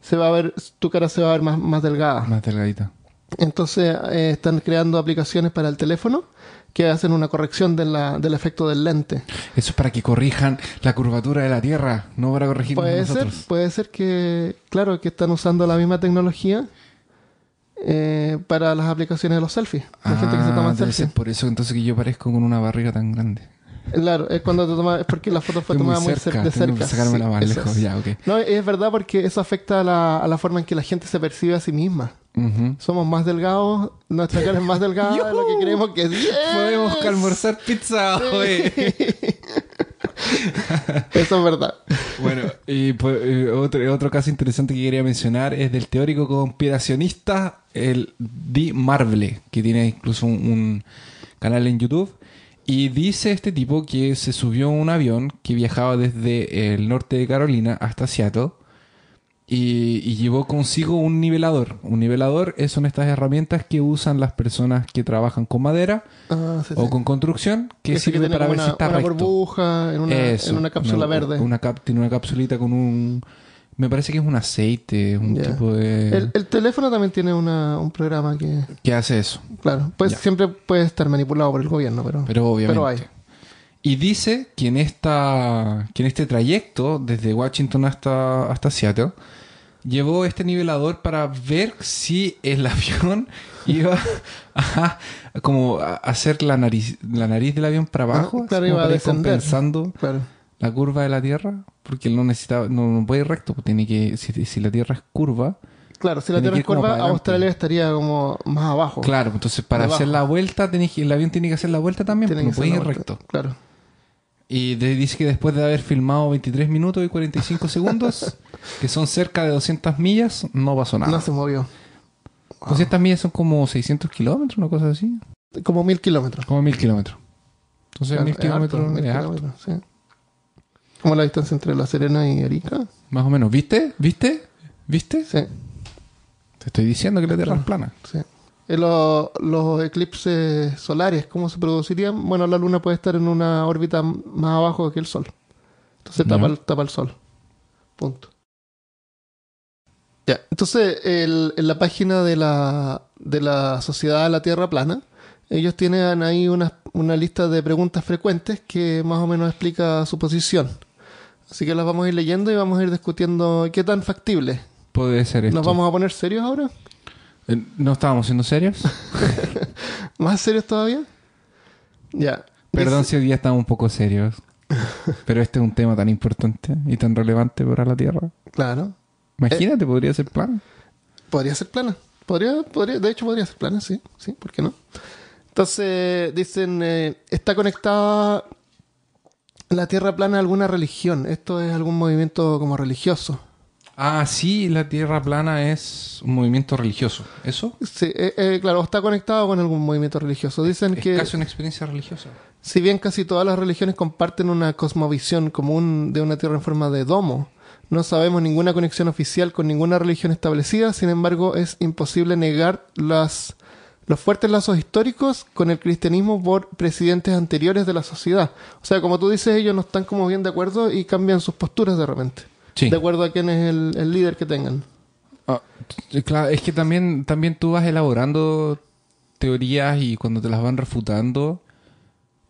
se va a ver, tu cara se va a ver más, más delgada. Más delgadita. Entonces eh, están creando aplicaciones para el teléfono que hacen una corrección de la- del efecto del lente. Eso es para que corrijan la curvatura de la Tierra, no para corregirnos a Puede ser, puede ser que, claro, que están usando la misma tecnología eh, para las aplicaciones de los selfies. La gente que se Ah, toma selfies. por eso entonces que yo parezco con una barriga tan grande. Claro, es cuando te tomas, es porque la foto fue Estoy muy tomada muy, cerca, cer- de cerca. que sacármela sí, más lejos. es. Ya, ok. No, es verdad porque eso afecta a la, a la forma en que la gente se percibe a sí misma. Ujú. Somos más delgados, nuestra cara es más delgada de lo que [laughs] creemos que es. Podemos ¡Yes! almorzar pizza hoy. [laughs] [laughs] Eso es verdad. Bueno, y pues, eh, otro, otro caso interesante que quería mencionar es del teórico conspiracionista, el Di Marble, que tiene incluso un, un canal en YouTube. Y dice este tipo que se subió a un avión que viajaba desde el norte de Carolina hasta Seattle y, y llevó consigo un nivelador. Un nivelador son estas herramientas que usan las personas que trabajan con madera Ah, sí, o con construcción que Ese sirve para ver una, si está una recto. burbuja en una, Eso, en una cápsula una- verde. Una cap- tiene una capsulita con un... Me parece que es un aceite, un tipo de... el, el teléfono también tiene una, un programa que, que hace eso. claro, pues siempre puede estar manipulado por el gobierno, pero, Pero obviamente. pero hay. Y dice que en, esta, que en este trayecto, desde Washington hasta, hasta Seattle, llevó este nivelador para ver si el [laughs] avión iba a, como a hacer la nariz, la nariz del avión para abajo, Ah, claro, así como iba a para ir descender. compensando Claro. la curva de la Tierra, porque él no necesitaba, no, no puede ir recto, pues tiene que, si, si la Tierra es curva, Claro, si la Tierra es curva. Australia estaría como más abajo. claro, entonces para Abajo. hacer la vuelta, tenés el avión tiene que hacer la vuelta también, pues no puede ir vuelta. recto. Claro. Y dice que después de haber filmado 23 minutos y 45 segundos, [laughs] que son cerca de 200 millas, no pasó nada. No se movió. 200 millas son como 600 kilómetros, una cosa así. Como mil kilómetros. Como 1000 kilómetros. Entonces Claro, 1000 es kilómetros harto, mil es harto. kilómetros, sí. Como la distancia entre La Serena y Arica. Más o menos. ¿Viste? ¿Viste? ¿Viste? Sí, Te estoy diciendo que la Tierra es plana. sí. Eh, lo- los eclipses solares, ¿cómo se producirían? Bueno, la Luna puede estar en una órbita más abajo que el Sol. Entonces Ya. tapa el, tapa el Sol. Punto. Ya, entonces el- en la página de la, de la Sociedad de la Tierra Plana, ellos tienen ahí una, una lista de preguntas frecuentes que más o menos explica su posición. Así que las vamos a ir leyendo y vamos a ir discutiendo qué tan factible. Puede ser esto. ¿Nos vamos a poner serios ahora? Eh, ¿No estábamos siendo serios? [laughs] ¿Más serios todavía? Ya. Perdón Dice- si hoy día estamos un poco serios. Pero este es un tema tan importante y tan relevante para la Tierra. Claro. Imagínate, podría ser plana. Podría ser plana. Podría, podría, de hecho, podría ser plana, sí. Sí, ¿por qué no? Entonces, dicen, eh, está conectada la Tierra plana a alguna religión. Esto es algún movimiento como religioso. Ah, sí, la Tierra plana es un movimiento religioso. ¿Eso? Sí, eh, eh, claro, está conectado con algún movimiento religioso. Dicen Es que, casi una experiencia religiosa. si bien casi todas las religiones comparten una cosmovisión común de una Tierra en forma de domo, no sabemos ninguna conexión oficial con ninguna religión establecida, sin embargo es imposible negar las, los fuertes lazos históricos con el cristianismo por presidentes anteriores de la sociedad. O sea, como tú dices, ellos no están como bien de acuerdo y cambian sus posturas de repente, Sí. de acuerdo a quién es el, el líder que tengan. Ah, claro, es que también, también tú vas elaborando teorías y cuando te las van refutando,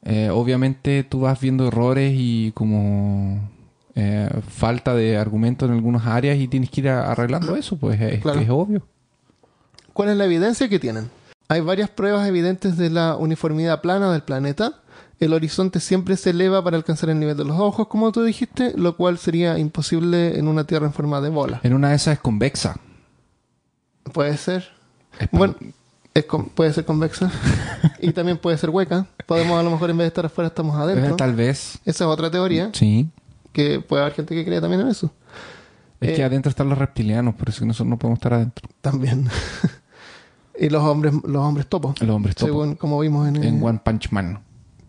eh, obviamente tú vas viendo errores y como eh, falta de argumento en algunas áreas y tienes que ir arreglando eso, pues es, Claro. es obvio. ¿Cuál es la evidencia que tienen? Hay varias pruebas evidentes de la uniformidad plana del planeta. El horizonte siempre se eleva para alcanzar el nivel de los ojos, como tú dijiste, lo cual sería imposible en una Tierra en forma de bola. En una de esas es convexa. Puede ser. Es Bueno, es con- puede ser convexa [laughs] y también puede ser hueca. Podemos a lo mejor en vez de estar afuera estamos Eh, adentro. Tal vez. Esa es otra teoría Sí. que puede haber gente que cree también en eso. Es Eh, que adentro están los reptilianos, por eso que nosotros no podemos estar adentro. También. [laughs] y los hombres los hombres topos. Los hombres topo. Según como vimos en, En eh, One Punch Man.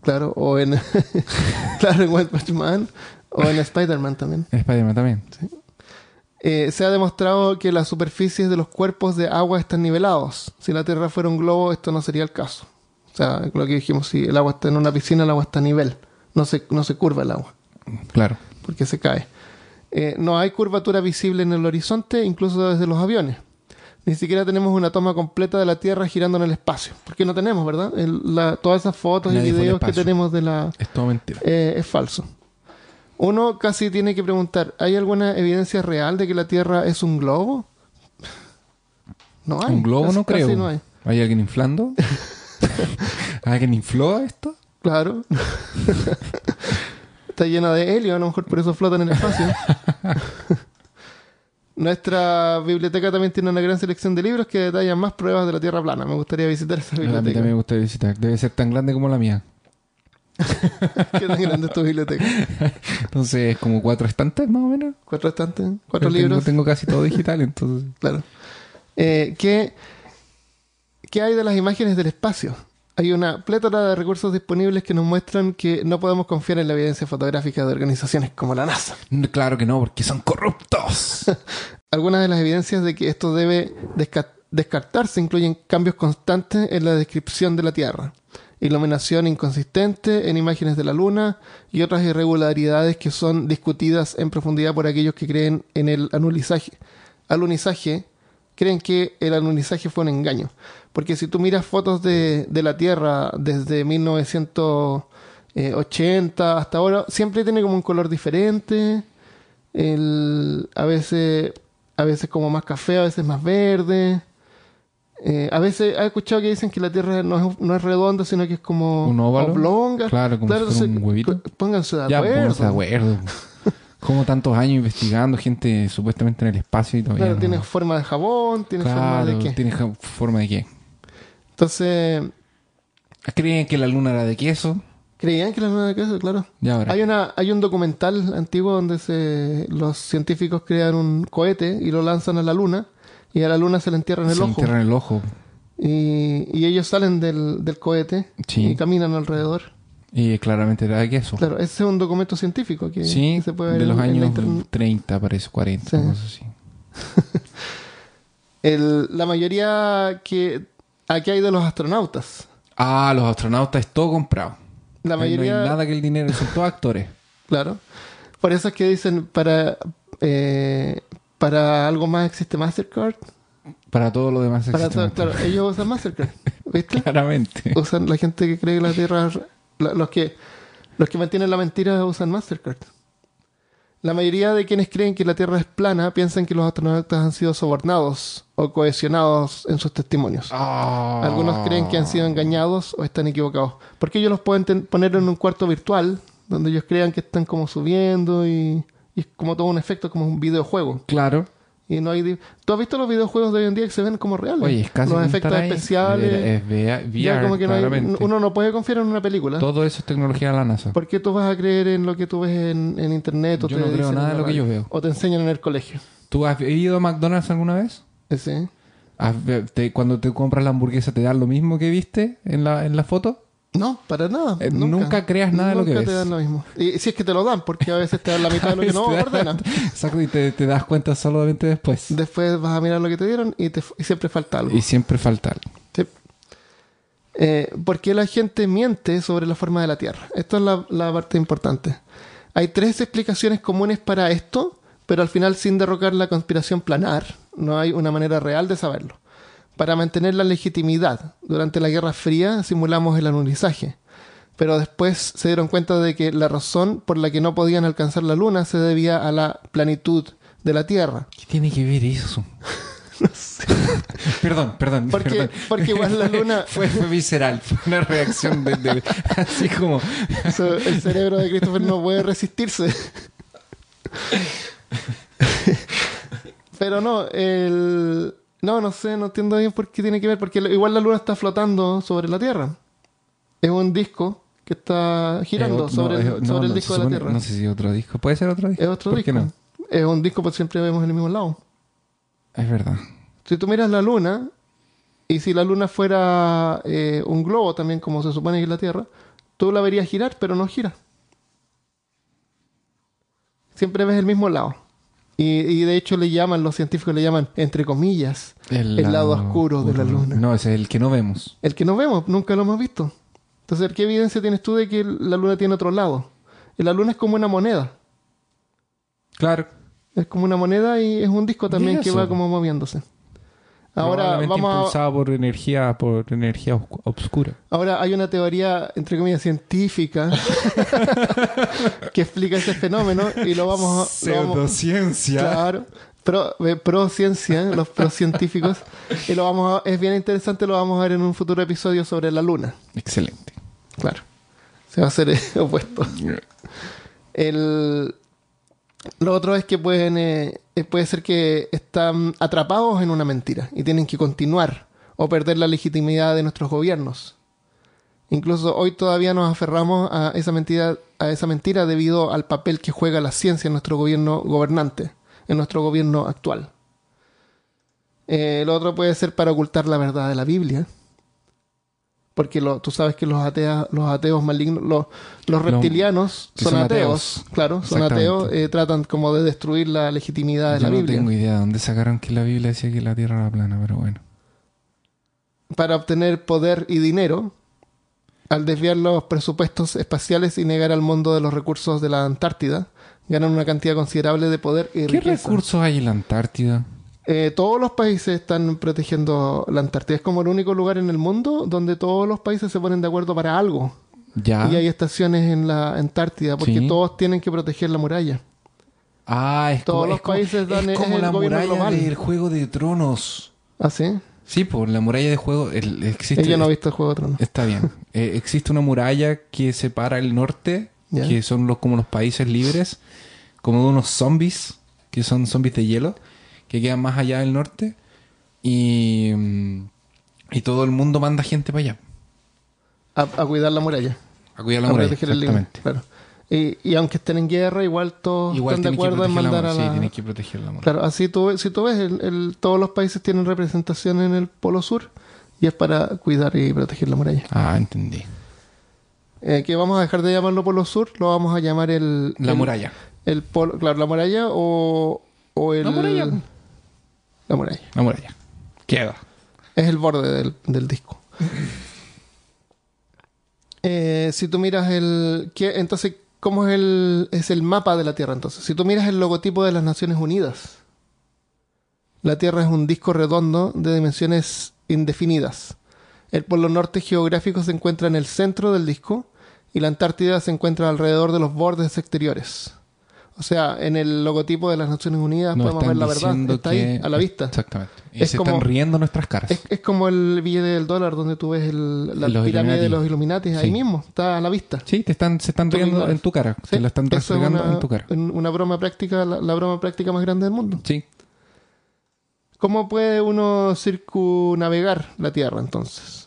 Claro o en [laughs] claro en One Punch Man o en Spider-Man también. En Spider-Man también. Eh, se ha demostrado que las superficies de los cuerpos de agua están nivelados. Si la Tierra fuera un globo, esto no sería el caso. O sea, lo que dijimos, si el agua está en una piscina, el agua está a nivel. No se, no se curva el agua, Claro. porque se cae. Eh, no hay curvatura visible en el horizonte, incluso desde los aviones. Ni siquiera tenemos una toma completa de la Tierra girando en el espacio. Porque no tenemos, ¿verdad? El- la- todas esas fotos Nadie y videos que tenemos de la, Es todo mentira. eh, es falso. Uno casi tiene que preguntar, ¿hay alguna evidencia real de que la Tierra es un globo? [laughs] No hay. Un globo casi- no creo. casi no hay. ¿Hay alguien inflando? [laughs] ¿Alguien infló esto? Claro. [laughs] Está llena de helio, a lo mejor por eso flota en el espacio. Nuestra biblioteca también tiene una gran selección de libros que detallan más pruebas de la Tierra plana. Me gustaría visitar esa A mí biblioteca. también me gusta visitar. Debe ser tan grande como la mía. [laughs] ¿Qué tan grande es tu biblioteca? Entonces, como cuatro estantes más o menos. ¿Cuatro estantes? ¿Cuatro libros? Tengo, tengo casi todo digital, [laughs] entonces. Claro. Eh, ¿qué, ¿Qué hay de las imágenes del espacio? Hay una plétora de recursos disponibles que nos muestran que no podemos confiar en la evidencia fotográfica de organizaciones como la NASA. Claro que no, porque son corruptos. [laughs] Algunas de las evidencias de que esto debe desca- descartarse incluyen cambios constantes en la descripción de la Tierra, iluminación inconsistente en imágenes de la Luna y otras irregularidades que son discutidas en profundidad por aquellos que creen en el anulizaje. Alunizaje, creen que el alunizaje fue un engaño. Porque si tú miras fotos de, de la Tierra desde 1980 hasta ahora, siempre tiene como un color diferente. El, a veces a veces como más café, a veces más verde. Eh, a veces he escuchado que dicen que la Tierra no es, no es redonda, sino que es como ¿Un óvalo? oblonga. Claro, como si fuera un huevito. Pónganse de ya, acuerdo. pónganse de acuerdo. [laughs] Como tantos años investigando, gente supuestamente en el espacio y todavía. Claro, no- tiene forma de jabón, tiene forma de Claro, qué. tiene ja- forma de qué. Entonces, ¿Creen que la luna era de queso? creían que la luna de queso, claro. Ya ahora. Hay una, hay un documental antiguo donde se, los científicos crean un cohete y lo lanzan a la luna y a la luna se le entierra en el Se ojo. entierra en el ojo. Y, y ellos salen del, del cohete Sí. y caminan alrededor. Y claramente era de queso. Claro, ese es un documento científico que, sí, que se puede ver de los en- en años internet. 30, parece, 40, Sí. cosas así. [laughs] El- la mayoría que aquí hay de los astronautas. Ah, los astronautas es todo comprado. La mayoría, No hay nada que el dinero, son todos [laughs] actores. claro. Por eso es que dicen para eh, para algo más existe Mastercard. Para todo lo demás Para existe todo- claro, ellos usan Mastercard, [laughs] ¿viste? Claramente. Usan la gente que cree que la Tierra, los que los que mantienen la mentira usan Mastercard. La mayoría de quienes creen que la Tierra es plana piensan que los astronautas han sido sobornados o cohesionados en sus testimonios. Ah. Algunos creen que han sido engañados o están equivocados. Porque ellos los pueden poner en un cuarto virtual donde ellos crean que están como subiendo y, y es como todo un efecto, como un videojuego. Claro. Y no hay. ¿Tú has visto los videojuegos de hoy en día que se ven como reales? Oye, es casi Los efectos especiales. Es VR, ya como que no hay- uno no puede confiar en una película. Todo eso es tecnología de la NASA. ¿Por qué tú vas a creer en lo que tú ves en, en internet? O Yo te no creo nada de lo que yo veo. O te enseñan en el colegio. ¿Tú has ido a McDonald's alguna vez? Ese. ¿Has ve- te- cuando te compras la hamburguesa, ¿te dan lo mismo que viste en la, en la foto? No, para nada. Eh, nunca creas nada de lo que Nunca te ves. dan lo mismo. Y si es que te lo dan, porque a veces te dan la mitad de lo que [laughs] no ordenan. Exacto, y te, te das cuenta solamente después. Después vas a mirar lo que te dieron y, te, y siempre falta algo. Y siempre falta algo. Sí. Eh, ¿Por qué la gente miente sobre la forma de la Tierra? Esta es la, la parte importante. Hay tres explicaciones comunes para esto, pero al final sin derrocar la conspiración planar, no hay una manera real de saberlo. Para mantener la legitimidad, durante la Guerra Fría simulamos el anulizaje, pero después se dieron cuenta de que la razón por la que no podían alcanzar la Luna se debía a la planitud de la Tierra. ¿Qué tiene que ver eso? [laughs] [laughs] Perdón, perdón. Porque, perdón. porque igual la Luna... [laughs] Fue, fue visceral, fue una reacción de, de- así como Eso, el cerebro de Christopher no puede resistirse. Pero no, el, No, no sé, no entiendo bien por qué tiene que ver, porque igual la luna está flotando sobre la Tierra. Es un disco que está girando sobre, no, el, es- no, sobre el no, disco de la supone- Tierra. No sé si otro disco. ¿Puede ser otro disco? Es otro ¿Por qué disco. no? Es un disco, pues siempre vemos en el mismo lado. Es verdad. Si tú miras la luna, y si la luna fuera eh, un globo también, como se supone que es la Tierra, tú la verías girar, pero no gira. Siempre ves el mismo lado. Y, y de hecho le llaman, los científicos le llaman, entre comillas, el, lado oscuro de la luna. No, ese es el que no vemos. El que no vemos, nunca lo hemos visto. Entonces, ¿qué evidencia tienes tú de que la luna tiene otro lado? La luna es como una moneda. Claro. Es como una moneda y es un disco también ¿Y que va como moviéndose. Ahora vamos a, por energía, por energía oscu- obscura. Ahora hay una teoría, entre comillas, científica [laughs] que explica ese fenómeno y lo vamos a... vamos- Pseudociencia. claro, pro, eh, pro ciencia, los pro científicos. Y lo vamos a- es bien interesante, lo vamos a ver en un futuro episodio sobre la luna. Excelente. Claro. Se va a hacer [laughs] opuesto. El, lo otro es que pueden, eh, puede ser que están atrapados en una mentira y tienen que continuar o perder la legitimidad de nuestros gobiernos. Incluso hoy todavía nos aferramos a esa mentira, a esa mentira debido al papel que juega la ciencia en nuestro gobierno gobernante, en nuestro gobierno actual. Eh, lo otro puede ser para ocultar la verdad de la Biblia. Porque lo- tú sabes que los, atea- los ateos malignos, los, los reptilianos son, son ateos, ateos. claro, son ateos, eh, tratan como de destruir la legitimidad de Yo la no Biblia tengo idea de dónde sacaron que la Biblia decía que la Tierra era plana, pero bueno. para obtener poder y dinero al desviar los presupuestos espaciales y negar al mundo de los recursos de la Antártida, ganan una cantidad considerable de poder y ¿Qué riqueza. recursos hay en la Antártida? Eh, todos los países están protegiendo la Antártida. Es como el único lugar en el mundo donde todos los países se ponen de acuerdo para algo. Ya. Y hay estaciones en la Antártida porque Sí. todos tienen que proteger la muralla. Ah, es Todos como, los es como- países dan- es como el la gobierno muralla global. del Juego de Tronos. ¿Ah, sí? Sí, por la muralla de juego el- existe. Ella no ha visto el Juego de Tronos. Está bien. [laughs] Eh, existe una muralla que separa el norte, que son los como los países libres, como unos zombies, que son zombies de hielo, que quedan más allá del norte. Y, y todo el mundo manda gente para allá. A, a cuidar la muralla. A cuidar la a muralla. proteger el. Claro. Y, y aunque estén en guerra, igual todos Igual están de acuerdo en la mandar a muralla. la... Sí, tienen que proteger la muralla. Claro, así tú, ves- si tú ves, el, el- todos los países tienen representación en el Polo Sur y es para cuidar y proteger la muralla. Ah, entendí. Eh, que vamos a dejar de llamarlo Polo Sur, lo vamos a llamar el... La el- muralla. El polo, claro, la muralla o, o el... La muralla. La muralla. La muralla. Queda. Es el borde del, del disco. [laughs] Eh, si tú miras el... ¿qué- entonces, ¿cómo es el, es el mapa de la Tierra entonces? Si tú miras el logotipo de las Naciones Unidas, la Tierra es un disco redondo de dimensiones indefinidas. El polo norte geográfico se encuentra en el centro del disco y la Antártida se encuentra alrededor de los bordes exteriores. O sea, en el logotipo de las Naciones Unidas Nos podemos ver la verdad. Está ahí, que- a la vista. Exactamente. Y Es se como- están riendo nuestras caras. Es, es como el billete del dólar donde tú ves el- la Los pirámide de los Illuminati ahí mismo, está a la vista. Sí, te están, se están riendo en tu cara. Sí, Te lo están es una, en tu cara. un- una broma práctica, la, la broma práctica más grande del mundo. Sí. ¿Cómo puede uno circunnavegar la Tierra entonces?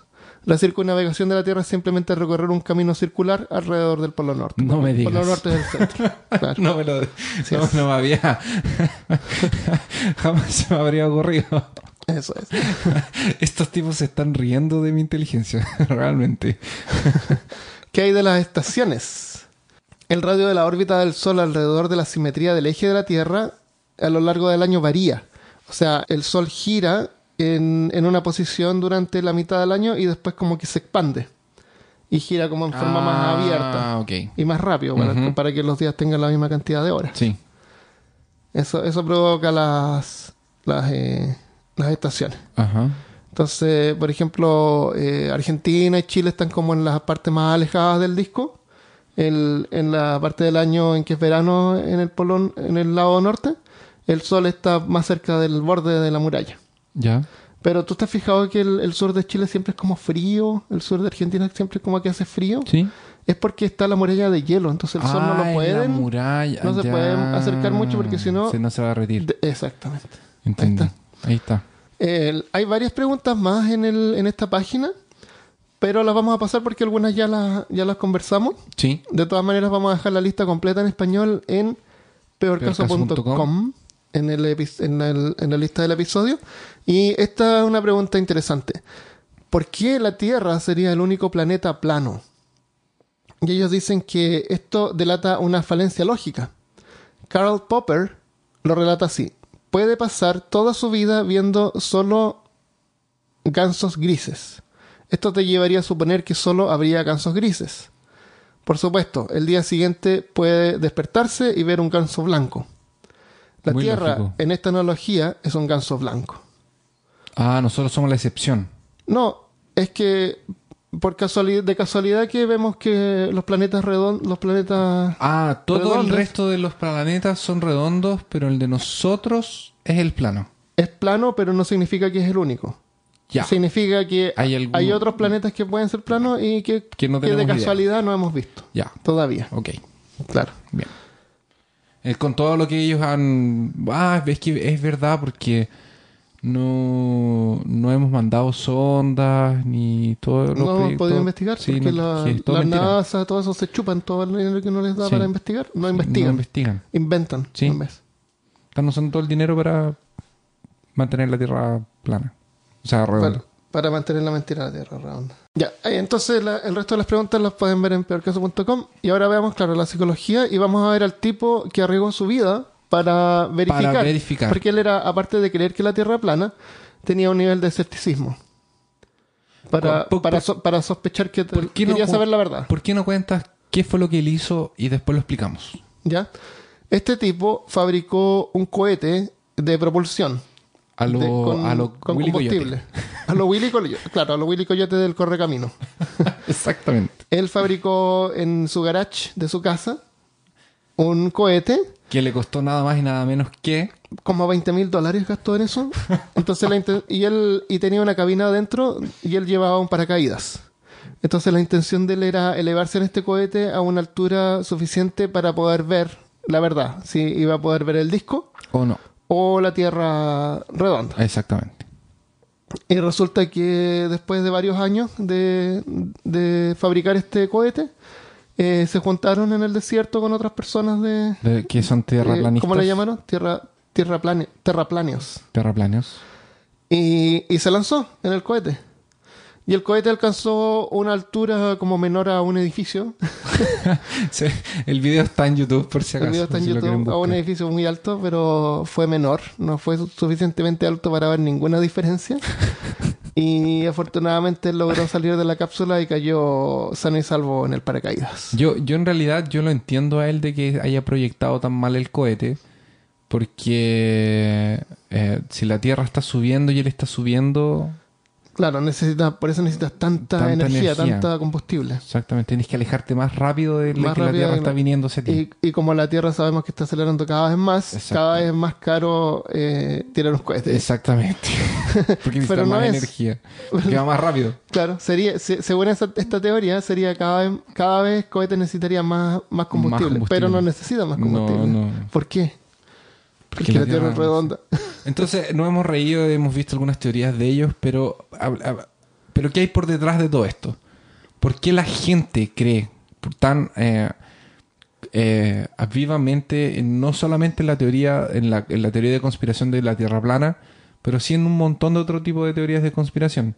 La circunnavegación de la Tierra es simplemente recorrer un camino circular alrededor del Polo Norte. No me El digas. Polo Norte es el centro. [laughs] Claro. No me lo... No, no me había... [laughs] Jamás se me habría ocurrido. Eso es. [laughs] Estos tipos se están riendo de mi inteligencia. Realmente. ¿Qué hay de las estaciones? El radio de la órbita del Sol alrededor de la simetría del eje de la Tierra a lo largo del año varía. O sea, el Sol gira en, en una posición durante la mitad del año y después como que se expande. Y gira como en forma más abierta. Ah, ok. Y más rápido para, que los días tengan la misma cantidad de horas. Sí. Eso, eso provoca las, las, eh, las estaciones. Ajá. Entonces, por ejemplo, eh, Argentina y Chile están como en las partes más alejadas del disco. El- en la parte del año en que es verano en el polo, en el lado norte, el sol está más cerca del borde de la muralla. Ya. Pero tú te has fijado que el, el sur de Chile siempre es como frío, el sur de Argentina siempre es como que hace frío. Sí. Es porque está la muralla de hielo, entonces el sol no lo pueden. muralla. no se ya. pueden acercar mucho porque si no- Se no se va a retirar. de- exactamente. Está. Ahí está. El- hay varias preguntas más en, el, en esta página, pero las vamos a pasar porque algunas ya las, ya las conversamos. Sí. De todas maneras, vamos a dejar la lista completa en español en Peorcaso.com. en, la lista del episodio. Y esta es una pregunta interesante. ¿Por qué la Tierra sería el único planeta plano? Y ellos dicen que esto delata una falencia lógica. Karl Popper lo relata así. Puede pasar toda su vida viendo solo gansos grises. Esto te llevaría a suponer que solo habría gansos grises. Por supuesto, el día siguiente puede despertarse y ver un ganso blanco. La Muy Tierra, lógico. en esta analogía, es un ganso blanco. Ah, nosotros somos la excepción. No, es que por casualidad, de casualidad que vemos que los planetas redondos, los planetas Ah, todo el resto de los planetas son redondos, pero el de nosotros es el plano. es plano, pero no significa que es el único. Ya. Significa que Hay hay, otros planetas que pueden ser planos y que, Que no de idea. casualidad no hemos visto Ya. todavía. Ok. Claro. Bien. Eh, con todo lo que ellos han... Ah, es que es verdad porque no, no hemos mandado sondas ni todo lo No hemos que- podido investigar Sí, porque no, la, que todo la. NASA, todo eso se chupan todo el dinero que no les da Sí. para investigar. No investigan, No investigan. inventan. Sí. en vez. Están usando todo el dinero para mantener la Tierra plana. O sea, redonda. Para mantener la mentira de la Tierra redonda. Ya, entonces la- el resto de las preguntas las pueden ver en peorcaso.com. Y ahora veamos, claro, la psicología y vamos a ver al tipo que arriesgó su vida para verificar. Para verificar. Porque él era, aparte de creer que la Tierra plana, tenía un nivel de escepticismo. Para, Por- para, so- para sospechar que te- ¿Por qué quería saber la verdad. ¿Por qué no cuentas qué fue lo que él hizo y después lo explicamos? ¿Ya? Este tipo fabricó un cohete de propulsión. A lo, de- con, a lo con Willy combustible. Coyote. A lo Willy Coyote. Claro, a lo Willy Coyote del Correcamino. [laughs] Exactamente. Él fabricó en su garage de su casa un cohete, Que le costó nada más y nada menos que... como 20 mil dólares gastó en eso. Entonces la y él y tenía una cabina adentro y él llevaba un paracaídas. Entonces la intención de él era elevarse en este cohete a una altura suficiente para poder ver la verdad, si iba a poder ver el disco ¿O no? O la Tierra redonda. Exactamente. Y resulta que después de varios años de, de fabricar este cohete, eh, se juntaron en el desierto con otras personas de... De- que son eh, tierraplanistas. ¿Cómo le llamaron? Tierra, tierra plane- terraplaneos. Terraplaneos. Y, y se lanzó en el cohete. Y el cohete alcanzó una altura como menor a un edificio. [laughs] Sí, el video está en YouTube por si acaso. el video está en si YouTube a un edificio muy alto, pero fue menor. No fue su- suficientemente alto para ver ninguna diferencia. [laughs] y afortunadamente logró salir de la cápsula y cayó sano y salvo en el paracaídas. Yo, yo en realidad yo lo entiendo a él de que haya proyectado tan mal el cohete. Porque eh, si la Tierra está subiendo y él está subiendo, Claro, necesita, por eso necesitas tanta, Tanta energía, energía. tanta combustible. exactamente, tienes que alejarte más rápido de Más que la Tierra está viniendo hacia ti. Y, y como la Tierra sabemos que está acelerando cada vez más, Exacto. cada vez es más caro eh, tirar un cohete. Exactamente. [laughs] Porque necesita Pero no más es. energía. Porque va más rápido. Claro, sería, se- según esa- esta teoría, sería cada vez, cada vez cohete necesitaría más, más combustible, combustible. pero no necesita más No, combustible. no. ¿Por qué? Porque, la Tierra es redonda. Entonces, nos hemos reído, hemos visto algunas teorías de ellos, pero, pero ¿qué hay por detrás de todo esto? ¿Por qué la gente cree tan eh, eh, vivamente en no solamente en la teoría, en la, teoría de conspiración de la Tierra plana, pero sí en un montón de otro tipo de teorías de conspiración?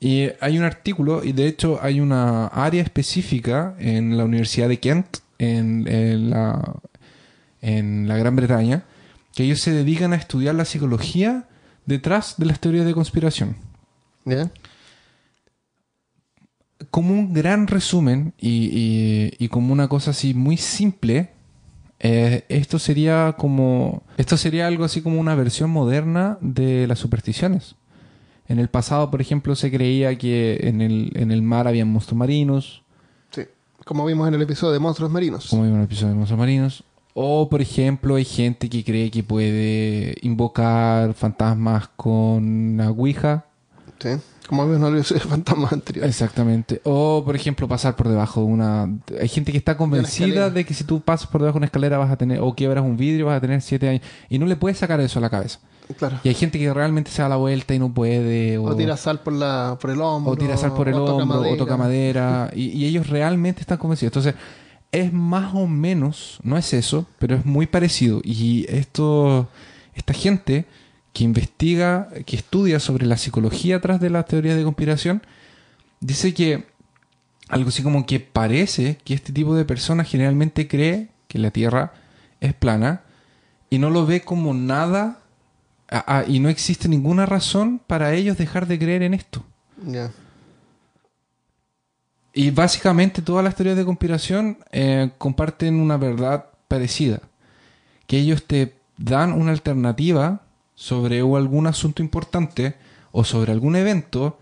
Y hay un artículo, y de hecho hay una área específica en la Universidad de Kent, en, en la Gran Bretaña, que ellos se dedican a estudiar la psicología detrás de las teorías de conspiración. ¿Ya? Como un gran resumen y, y- y como una cosa así muy simple, eh, esto sería como esto sería algo así como una versión moderna de las supersticiones. En el pasado, por ejemplo, se creía que en el, en el mar había monstruos marinos, Sí. Como vimos en el episodio de Monstruos Marinos. como vimos en el episodio de monstruos marinos. O, por ejemplo, hay gente que cree que puede invocar fantasmas con una ouija. Sí. Como episodio de Fantasmas anterior. Exactamente. O, por ejemplo, pasar por debajo de una... Hay gente que está convencida de que si tú pasas por debajo de una escalera vas a tener... O quiebras un vidrio vas a tener siete años. Y no le puedes sacar eso a la cabeza. Claro. Y hay gente que realmente se da la vuelta y no puede. O, O tira sal por, la, por el hombro. o tira sal por el o toca hombro, o toca madera. Y, y ellos realmente están convencidos. Entonces, es más o menos, no es eso, pero es muy parecido. Y esto, esta gente que investiga, que estudia sobre la psicología atrás de las teorías de conspiración, dice que algo así como que parece que este tipo de personas generalmente cree que la Tierra es plana y no lo ve como nada a- a- y no existe ninguna razón para ellos dejar de creer en esto. Y básicamente todas las teorías de conspiración eh, comparten una verdad parecida. Que ellos te dan una alternativa sobre algún asunto importante o sobre algún evento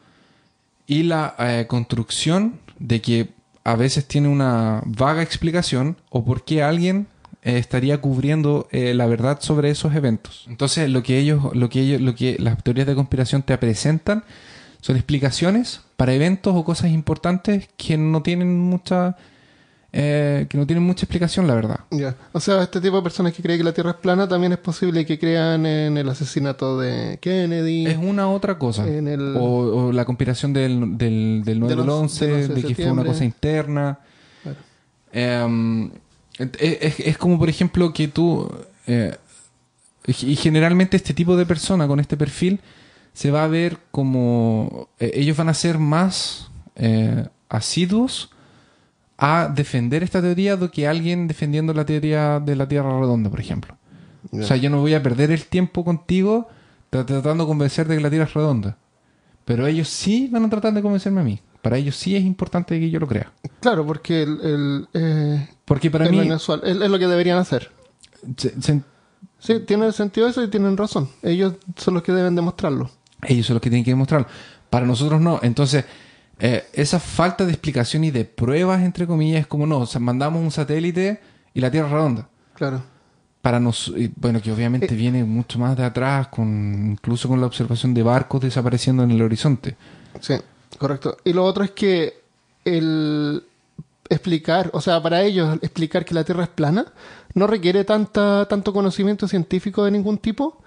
y la eh, construcción de que a veces tiene una vaga explicación o por qué alguien eh, estaría cubriendo eh, la verdad sobre esos eventos. Entonces, lo que ellos, lo que ellos, lo que las teorías de conspiración te presentan son explicaciones para eventos o cosas importantes que no tienen mucha eh, que no tienen mucha explicación, la verdad. Ya. O sea, este tipo de personas que creen que la Tierra es plana también es posible que crean en el asesinato de Kennedy. Es una otra cosa. En el- o, o la conspiración del, del, del 9 Del del 11 11, del 11 de de que fue una cosa interna. Claro. Eh, es, es- es como, por ejemplo, que tú... eh, y generalmente este tipo de persona con este perfil se va a ver como... eh, ellos van a ser más eh, asiduos a defender esta teoría do que alguien defendiendo la teoría de la Tierra redonda, por ejemplo. O sea, yo no voy a perder el tiempo contigo tra- tratando de convencerte de que la Tierra es redonda. Pero ellos sí van a tratar de convencerme a mí. Para ellos sí es importante que yo lo crea. Claro, porque el, el, eh, Porque para mí... inusual. Es, es lo que deberían hacer. se- se- Sí, tiene sentido eso y tienen razón. Ellos son los que deben demostrarlo. Ellos son los que tienen que demostrarlo. Para nosotros no. Entonces, eh, esa falta de explicación y de pruebas, entre comillas, es como no. O sea, mandamos un satélite y la Tierra es redonda. Claro. Para nos, y, bueno, que obviamente Eh. viene mucho más de atrás, con incluso con la observación de barcos desapareciendo en el horizonte. Sí, correcto. Y lo otro es que el explicar, o sea, para ellos explicar que la Tierra es plana no requiere tanta, tanto conocimiento científico de ningún tipo.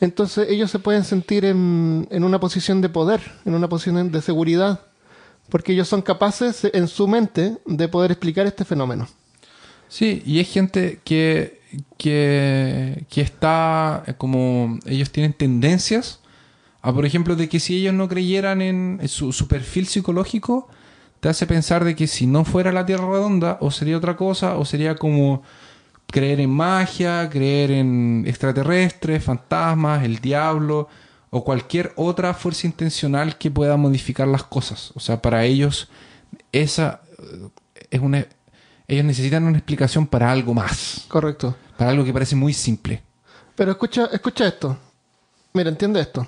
Entonces ellos se pueden sentir en, en una posición de poder, en una posición de seguridad, porque ellos son capaces en su mente de poder explicar este fenómeno. Sí, y es gente que, que, que está eh, como ellos tienen tendencias a, por ejemplo, de que si ellos no creyeran en su perfil psicológico, te hace pensar de que si no fuera la Tierra redonda, o sería otra cosa, o sería como creer en magia, creer en extraterrestres, fantasmas, el diablo, o cualquier otra fuerza intencional que pueda modificar las cosas. O sea, para ellos, esa eh, es una. Ellos necesitan una explicación para algo más. Correcto. Para algo que parece muy simple. Pero escucha, escucha esto. Mira, entiende esto.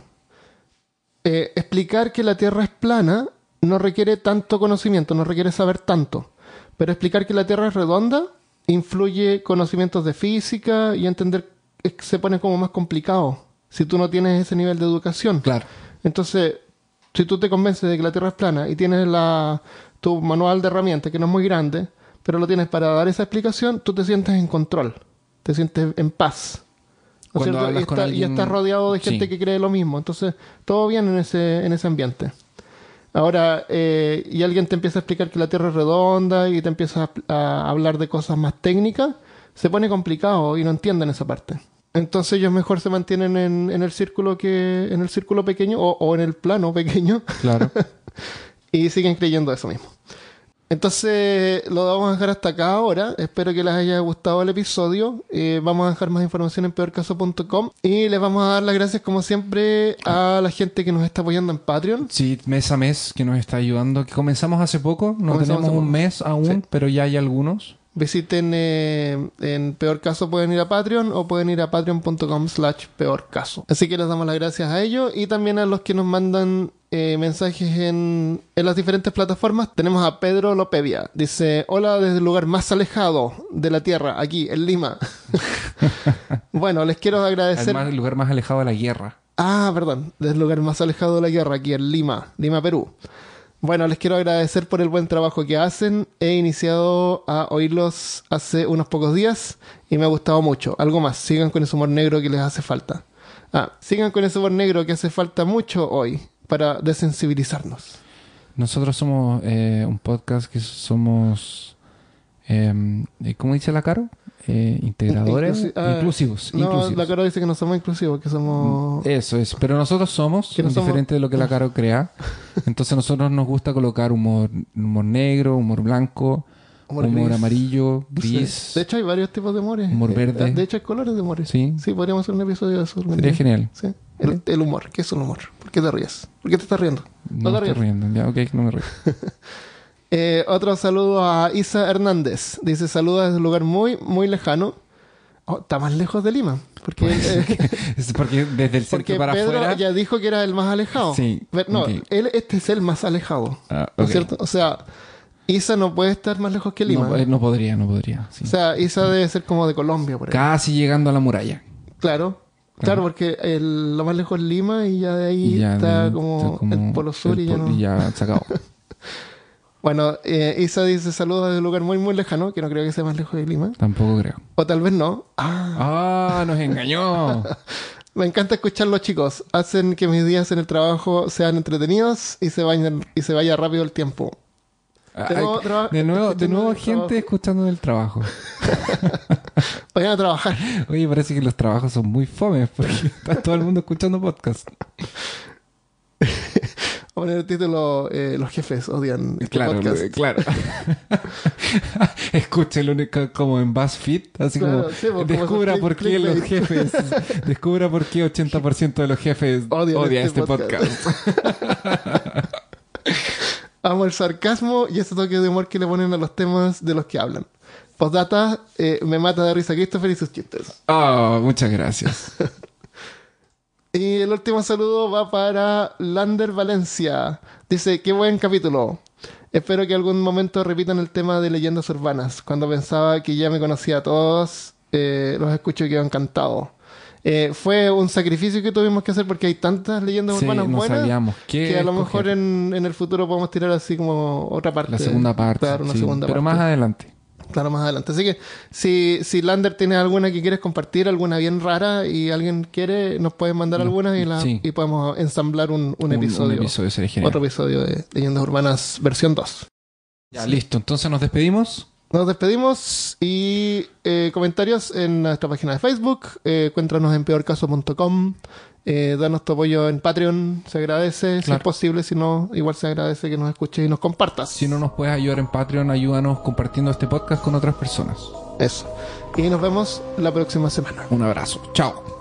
Eh, explicar que la Tierra es plana no requiere tanto conocimiento, no requiere saber tanto. Pero explicar que la Tierra es redonda influye conocimientos de física y entender es que se pone como más complicado si tú no tienes ese nivel de educación. Claro. Entonces, si tú te convences de que la Tierra es plana y tienes la, tu manual de herramientas, que no es muy grande, pero lo tienes para dar esa explicación, tú te sientes en control, te sientes en paz. ¿No es Cuando cierto? y, está- y alguien- estás rodeado de gente sí. que cree lo mismo. Entonces, todo bien en ese, en ese ambiente. Ahora, eh, y alguien te empieza a explicar que la Tierra es redonda y te empieza a, a hablar de cosas más técnicas, se pone complicado y no entienden esa parte. Entonces ellos mejor se mantienen en, en el círculo que en el círculo pequeño o, o en el plano pequeño Claro. [laughs] y siguen creyendo eso mismo. Entonces lo vamos a dejar hasta acá ahora. Espero que les haya gustado el episodio. Eh, vamos a dejar más información en peorcaso.com y les vamos a dar las gracias como siempre a la gente que nos está apoyando en Patreon. Sí, mes a mes que nos está ayudando. Que comenzamos hace poco. No Comenzamos tenemos un mes aún, Sí. pero ya hay algunos. Visiten eh, en peor caso pueden ir a Patreon o pueden ir a patreon.com slash peor caso. Así que les damos las gracias a ellos y también a los que nos mandan eh, mensajes en, en las diferentes plataformas. Tenemos a Pedro Lopedia. Dice, hola desde el lugar más alejado de la Tierra, aquí en Lima. [laughs] bueno, les quiero agradecer... Además, el lugar más alejado de la guerra. Ah, perdón, del lugar más alejado de la guerra, aquí en Lima, Lima, Perú. Bueno, les quiero agradecer por el buen trabajo que hacen. He iniciado a oírlos hace unos pocos días y me ha gustado mucho. Algo más, sigan con ese humor negro que les hace falta. Ah, sigan con ese humor negro que hace falta mucho hoy para desensibilizarnos. Nosotros somos eh, un podcast que somos, eh, ¿cómo dice la Caro? Eh, integradores, Inclusi- ah, inclusivos. No, inclusivos. la Caro dice que no somos inclusivos, que somos... Eso es, pero nosotros somos no somos- diferente de lo que la Caro crea. [laughs] Entonces nosotros nos gusta colocar humor, humor negro, humor blanco, Humor humor, gris. amarillo, Sí. gris. De hecho, hay varios tipos de humores. Humor Eh, verde. De hecho, hay colores de humores. Sí. Sí, podríamos hacer un episodio de eso. Sería genial. Sí. El, el humor. ¿Qué es un humor? ¿Por qué te ríes? ¿Por qué te estás riendo? No, te estoy riendo. Ya, ok, no me río. [laughs] Eh, otro saludo a Isa Hernández. Dice, saluda desde un lugar muy, muy lejano. Oh, está más lejos de Lima. Porque, eh, [laughs] Es porque desde el porque centro para Pedro afuera. ya dijo que era el más alejado. Sí, Pero No, él, este es el más alejado. Ah, ¿No es cierto? O sea, Isa no puede estar más lejos que Lima. No, eh, no podría, no podría. sí. O sea, Isa debe ser como de Colombia, por ahí. Casi llegando a la muralla. Claro. Claro, porque el- lo más lejos es Lima y ya de ahí Y ya está, de- como está el Polo Sur el y ya no. ya se acabó. [laughs] Bueno, eh, Isa dice saludos desde un lugar muy, muy lejano, que no creo que sea más lejos de Lima. Tampoco creo. O tal vez no. Ah, ¡Ah! ¡Nos engañó! [laughs] me encanta escucharlos, chicos. Hacen que mis días en el trabajo sean entretenidos y se vayan y se vaya rápido el tiempo. Ay, traba- de nuevo, de escuchando nuevo el gente trabajo. escuchando del trabajo. [laughs] Vayan a trabajar. Oye, parece que los trabajos son muy fomes porque [laughs] está todo el mundo escuchando podcast. [laughs] Voy a poner el título eh, Los jefes odian este Claro, podcast. lo- claro. Escúchelo única- como en BuzzFeed, así Claro, como sí, pues, descubra por qué los jefes, descubra por qué 80% de los jefes Odian odia este este, podcast. Amo el sarcasmo y ese toque de humor que le ponen a los temas de los que hablan. Postdata, eh, me mata de risa Christopher y sus chistes. Oh, muchas gracias. [laughs] Y el último saludo va para Lander Valencia. Dice, qué buen capítulo. Espero que algún momento repitan el tema de leyendas urbanas. Cuando pensaba que ya me conocía a todos, eh, los escucho y quedo encantado. Eh, fue un sacrificio que tuvimos que hacer porque hay tantas leyendas Sí, urbanas no buenas que a lo mejor en, en el futuro podemos tirar así como otra parte. La segunda parte. Claro, una sí, segunda pero parte. más adelante. Claro, más adelante. Así que si, si Lander tiene alguna que quieres compartir, alguna bien rara y alguien quiere, nos pueden mandar algunas y, la, sí. y podemos ensamblar un, un Un- episodio. Un episodio sería genial. Otro episodio de Leyendas Urbanas versión 2. Ya, listo. Entonces nos despedimos. Nos despedimos y eh, comentarios en nuestra página de Facebook. Eh, cuéntanos en peorcaso.com. Eh, danos tu apoyo en Patreon. Se agradece. Si es posible, si no, igual se agradece que nos escuches y nos compartas. Si no nos puedes ayudar en Patreon, ayúdanos compartiendo este podcast con otras personas. Eso. Y nos vemos la próxima semana. Un abrazo. Chao.